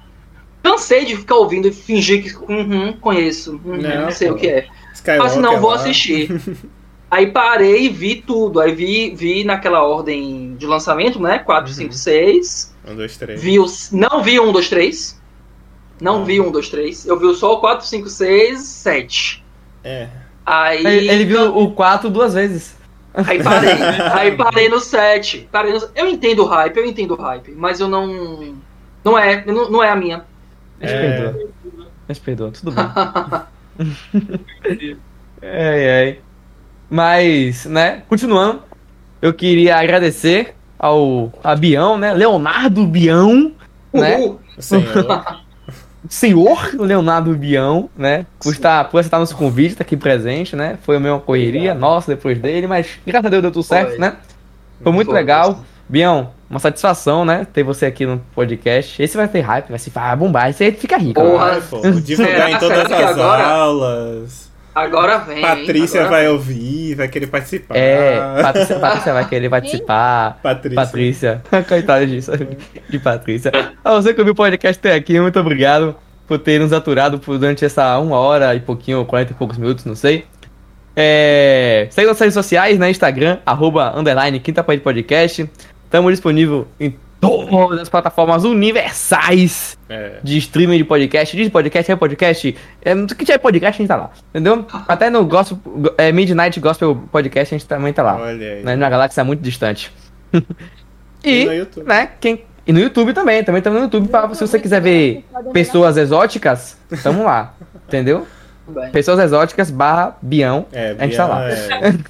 Cansei de ficar ouvindo e fingir que, uhum, conheço, uhum, Não, não, sei pô. o que é. Skywalker Mas não, vou lá. assistir. Aí parei e vi tudo. Aí vi, vi naquela ordem de lançamento, né? 4, Uhum. 5, 6. Um, dois, três. Vi os. Não vi um, dois, três. Não Ah. vi um, dois, três. Eu vi só o 4, 5, 6, 7. É. Aí. Ele, ele viu o 4 duas vezes. Aí parei. aí parei no 7. Parei no... Eu entendo o hype, eu entendo o hype, mas eu não. Não é, não, não é a minha. Gente É. perdoa. Gente perdoa, tudo bem. Ai, ai. Mas, né, continuando, eu queria agradecer ao a Bião, né? Leonardo Bião, né? Uhul. O senhor. senhor Leonardo Bião, né? Por, estar, por aceitar nosso convite, estar aqui presente, né? Foi uma correria Obrigado. nossa depois dele, mas graças a Deus deu tudo certo, Foi. né? Foi muito Foi, legal. Bião, uma satisfação, né? Ter você aqui no podcast. Esse vai ter hype, vai se vai bombar. Esse aí fica rico. Porra. né? Pô. Divulgar em todas as agora- aulas. Agora vem. Patrícia agora vai vem. ouvir, vai querer participar. É, Patrícia, Patrícia vai querer participar. Patrícia. Patrícia. Coitada disso. De Patrícia. A você que ouviu o podcast até aqui, muito obrigado por ter nos aturado por durante essa uma hora e pouquinho, 40 e poucos minutos, não sei. É, segue nas redes sociais, né? Instagram, arroba, underline, Quinta Parede Podcast. Estamos disponível em todas as plataformas universais É. de streaming de podcast, de podcast, é podcast, é, tudo que tiver podcast a gente tá lá, entendeu? Até no gospel, é, Midnight Gospel Podcast a gente também tá lá, Olha aí. né, numa galáxia muito distante. E e, no YouTube. né, quem, e no YouTube também, também estamos no YouTube, pra, se você quiser ver pessoas exóticas, tamo lá, entendeu? Bem. Pessoas exóticas barra Bião, É, a gente tá lá. É,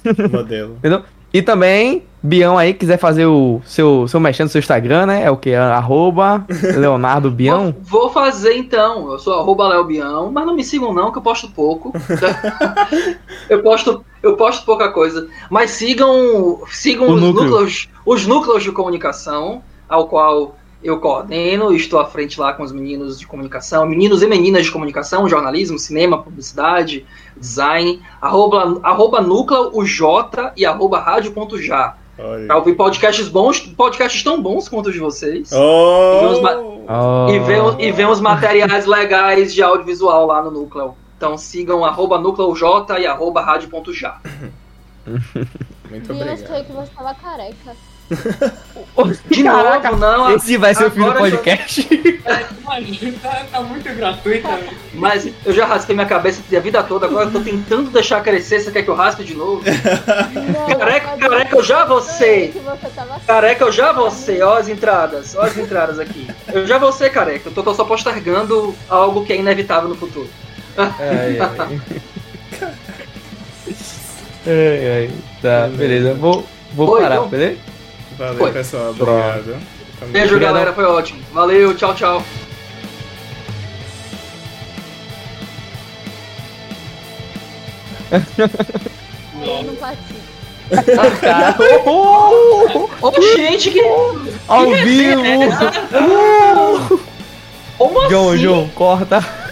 modelo. entendeu? E também, Bião aí, quiser fazer o seu, seu mexendo no seu Instagram, né, é o que? Arroba Leonardo Bião. Vou, vou fazer então. Eu sou arroba Léo Bião, mas não me sigam não, que eu posto pouco. eu posto, eu posto pouca coisa. Mas sigam, sigam O os núcleo. núcleos, os núcleos de comunicação, ao qual eu coordeno e estou à frente lá com os meninos de comunicação, meninos e meninas de comunicação, jornalismo, cinema, publicidade, design, arroba, arroba núcleo, o J e arroba rádio.já. Olha. Pra ouvir podcasts bons, podcasts tão bons quanto os de vocês. Oh! Vamos ma- Oh. E ver, e ver uns materiais legais de audiovisual lá no Núcleo. Então sigam arroba núcleoj e arroba rádio.já. Muito E eu achei obrigado. que você tava careca. De Caraca, novo, não. Esse vai ser o fim do eu- podcast. Imagina, tá, tá muito gratuito, velho. Mas eu já raspei minha cabeça a vida toda, agora eu tô tentando deixar crescer. Você quer que eu raspe de novo? Não, Careca, careca, eu já vou ser. tava Careca, eu já vou ser. Ó as entradas, ó as entradas aqui. Eu já vou ser careca. Eu tô, tô só postergando algo que é inevitável no futuro. Ai, ai. Ai, ai. Tá, beleza. Vou, vou Oi, parar, então. beleza? Valeu, Foi. pessoal. Obrigado. Também. Beijo, Obrigadão. galera. Foi ótimo. Valeu, tchau, tchau. eu não participo. Ô, gente, que. Ao que vivo! Como João, assim? João, corta.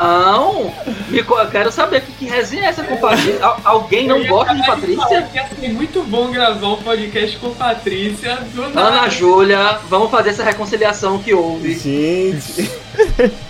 Não, me quero saber que, que resenha é essa com Patrícia. Al- alguém não gosta de Patrícia? que Ia ser muito bom gravar um podcast com Patrícia do nada. Ana Júlia, vamos fazer essa reconciliação que houve. Gente.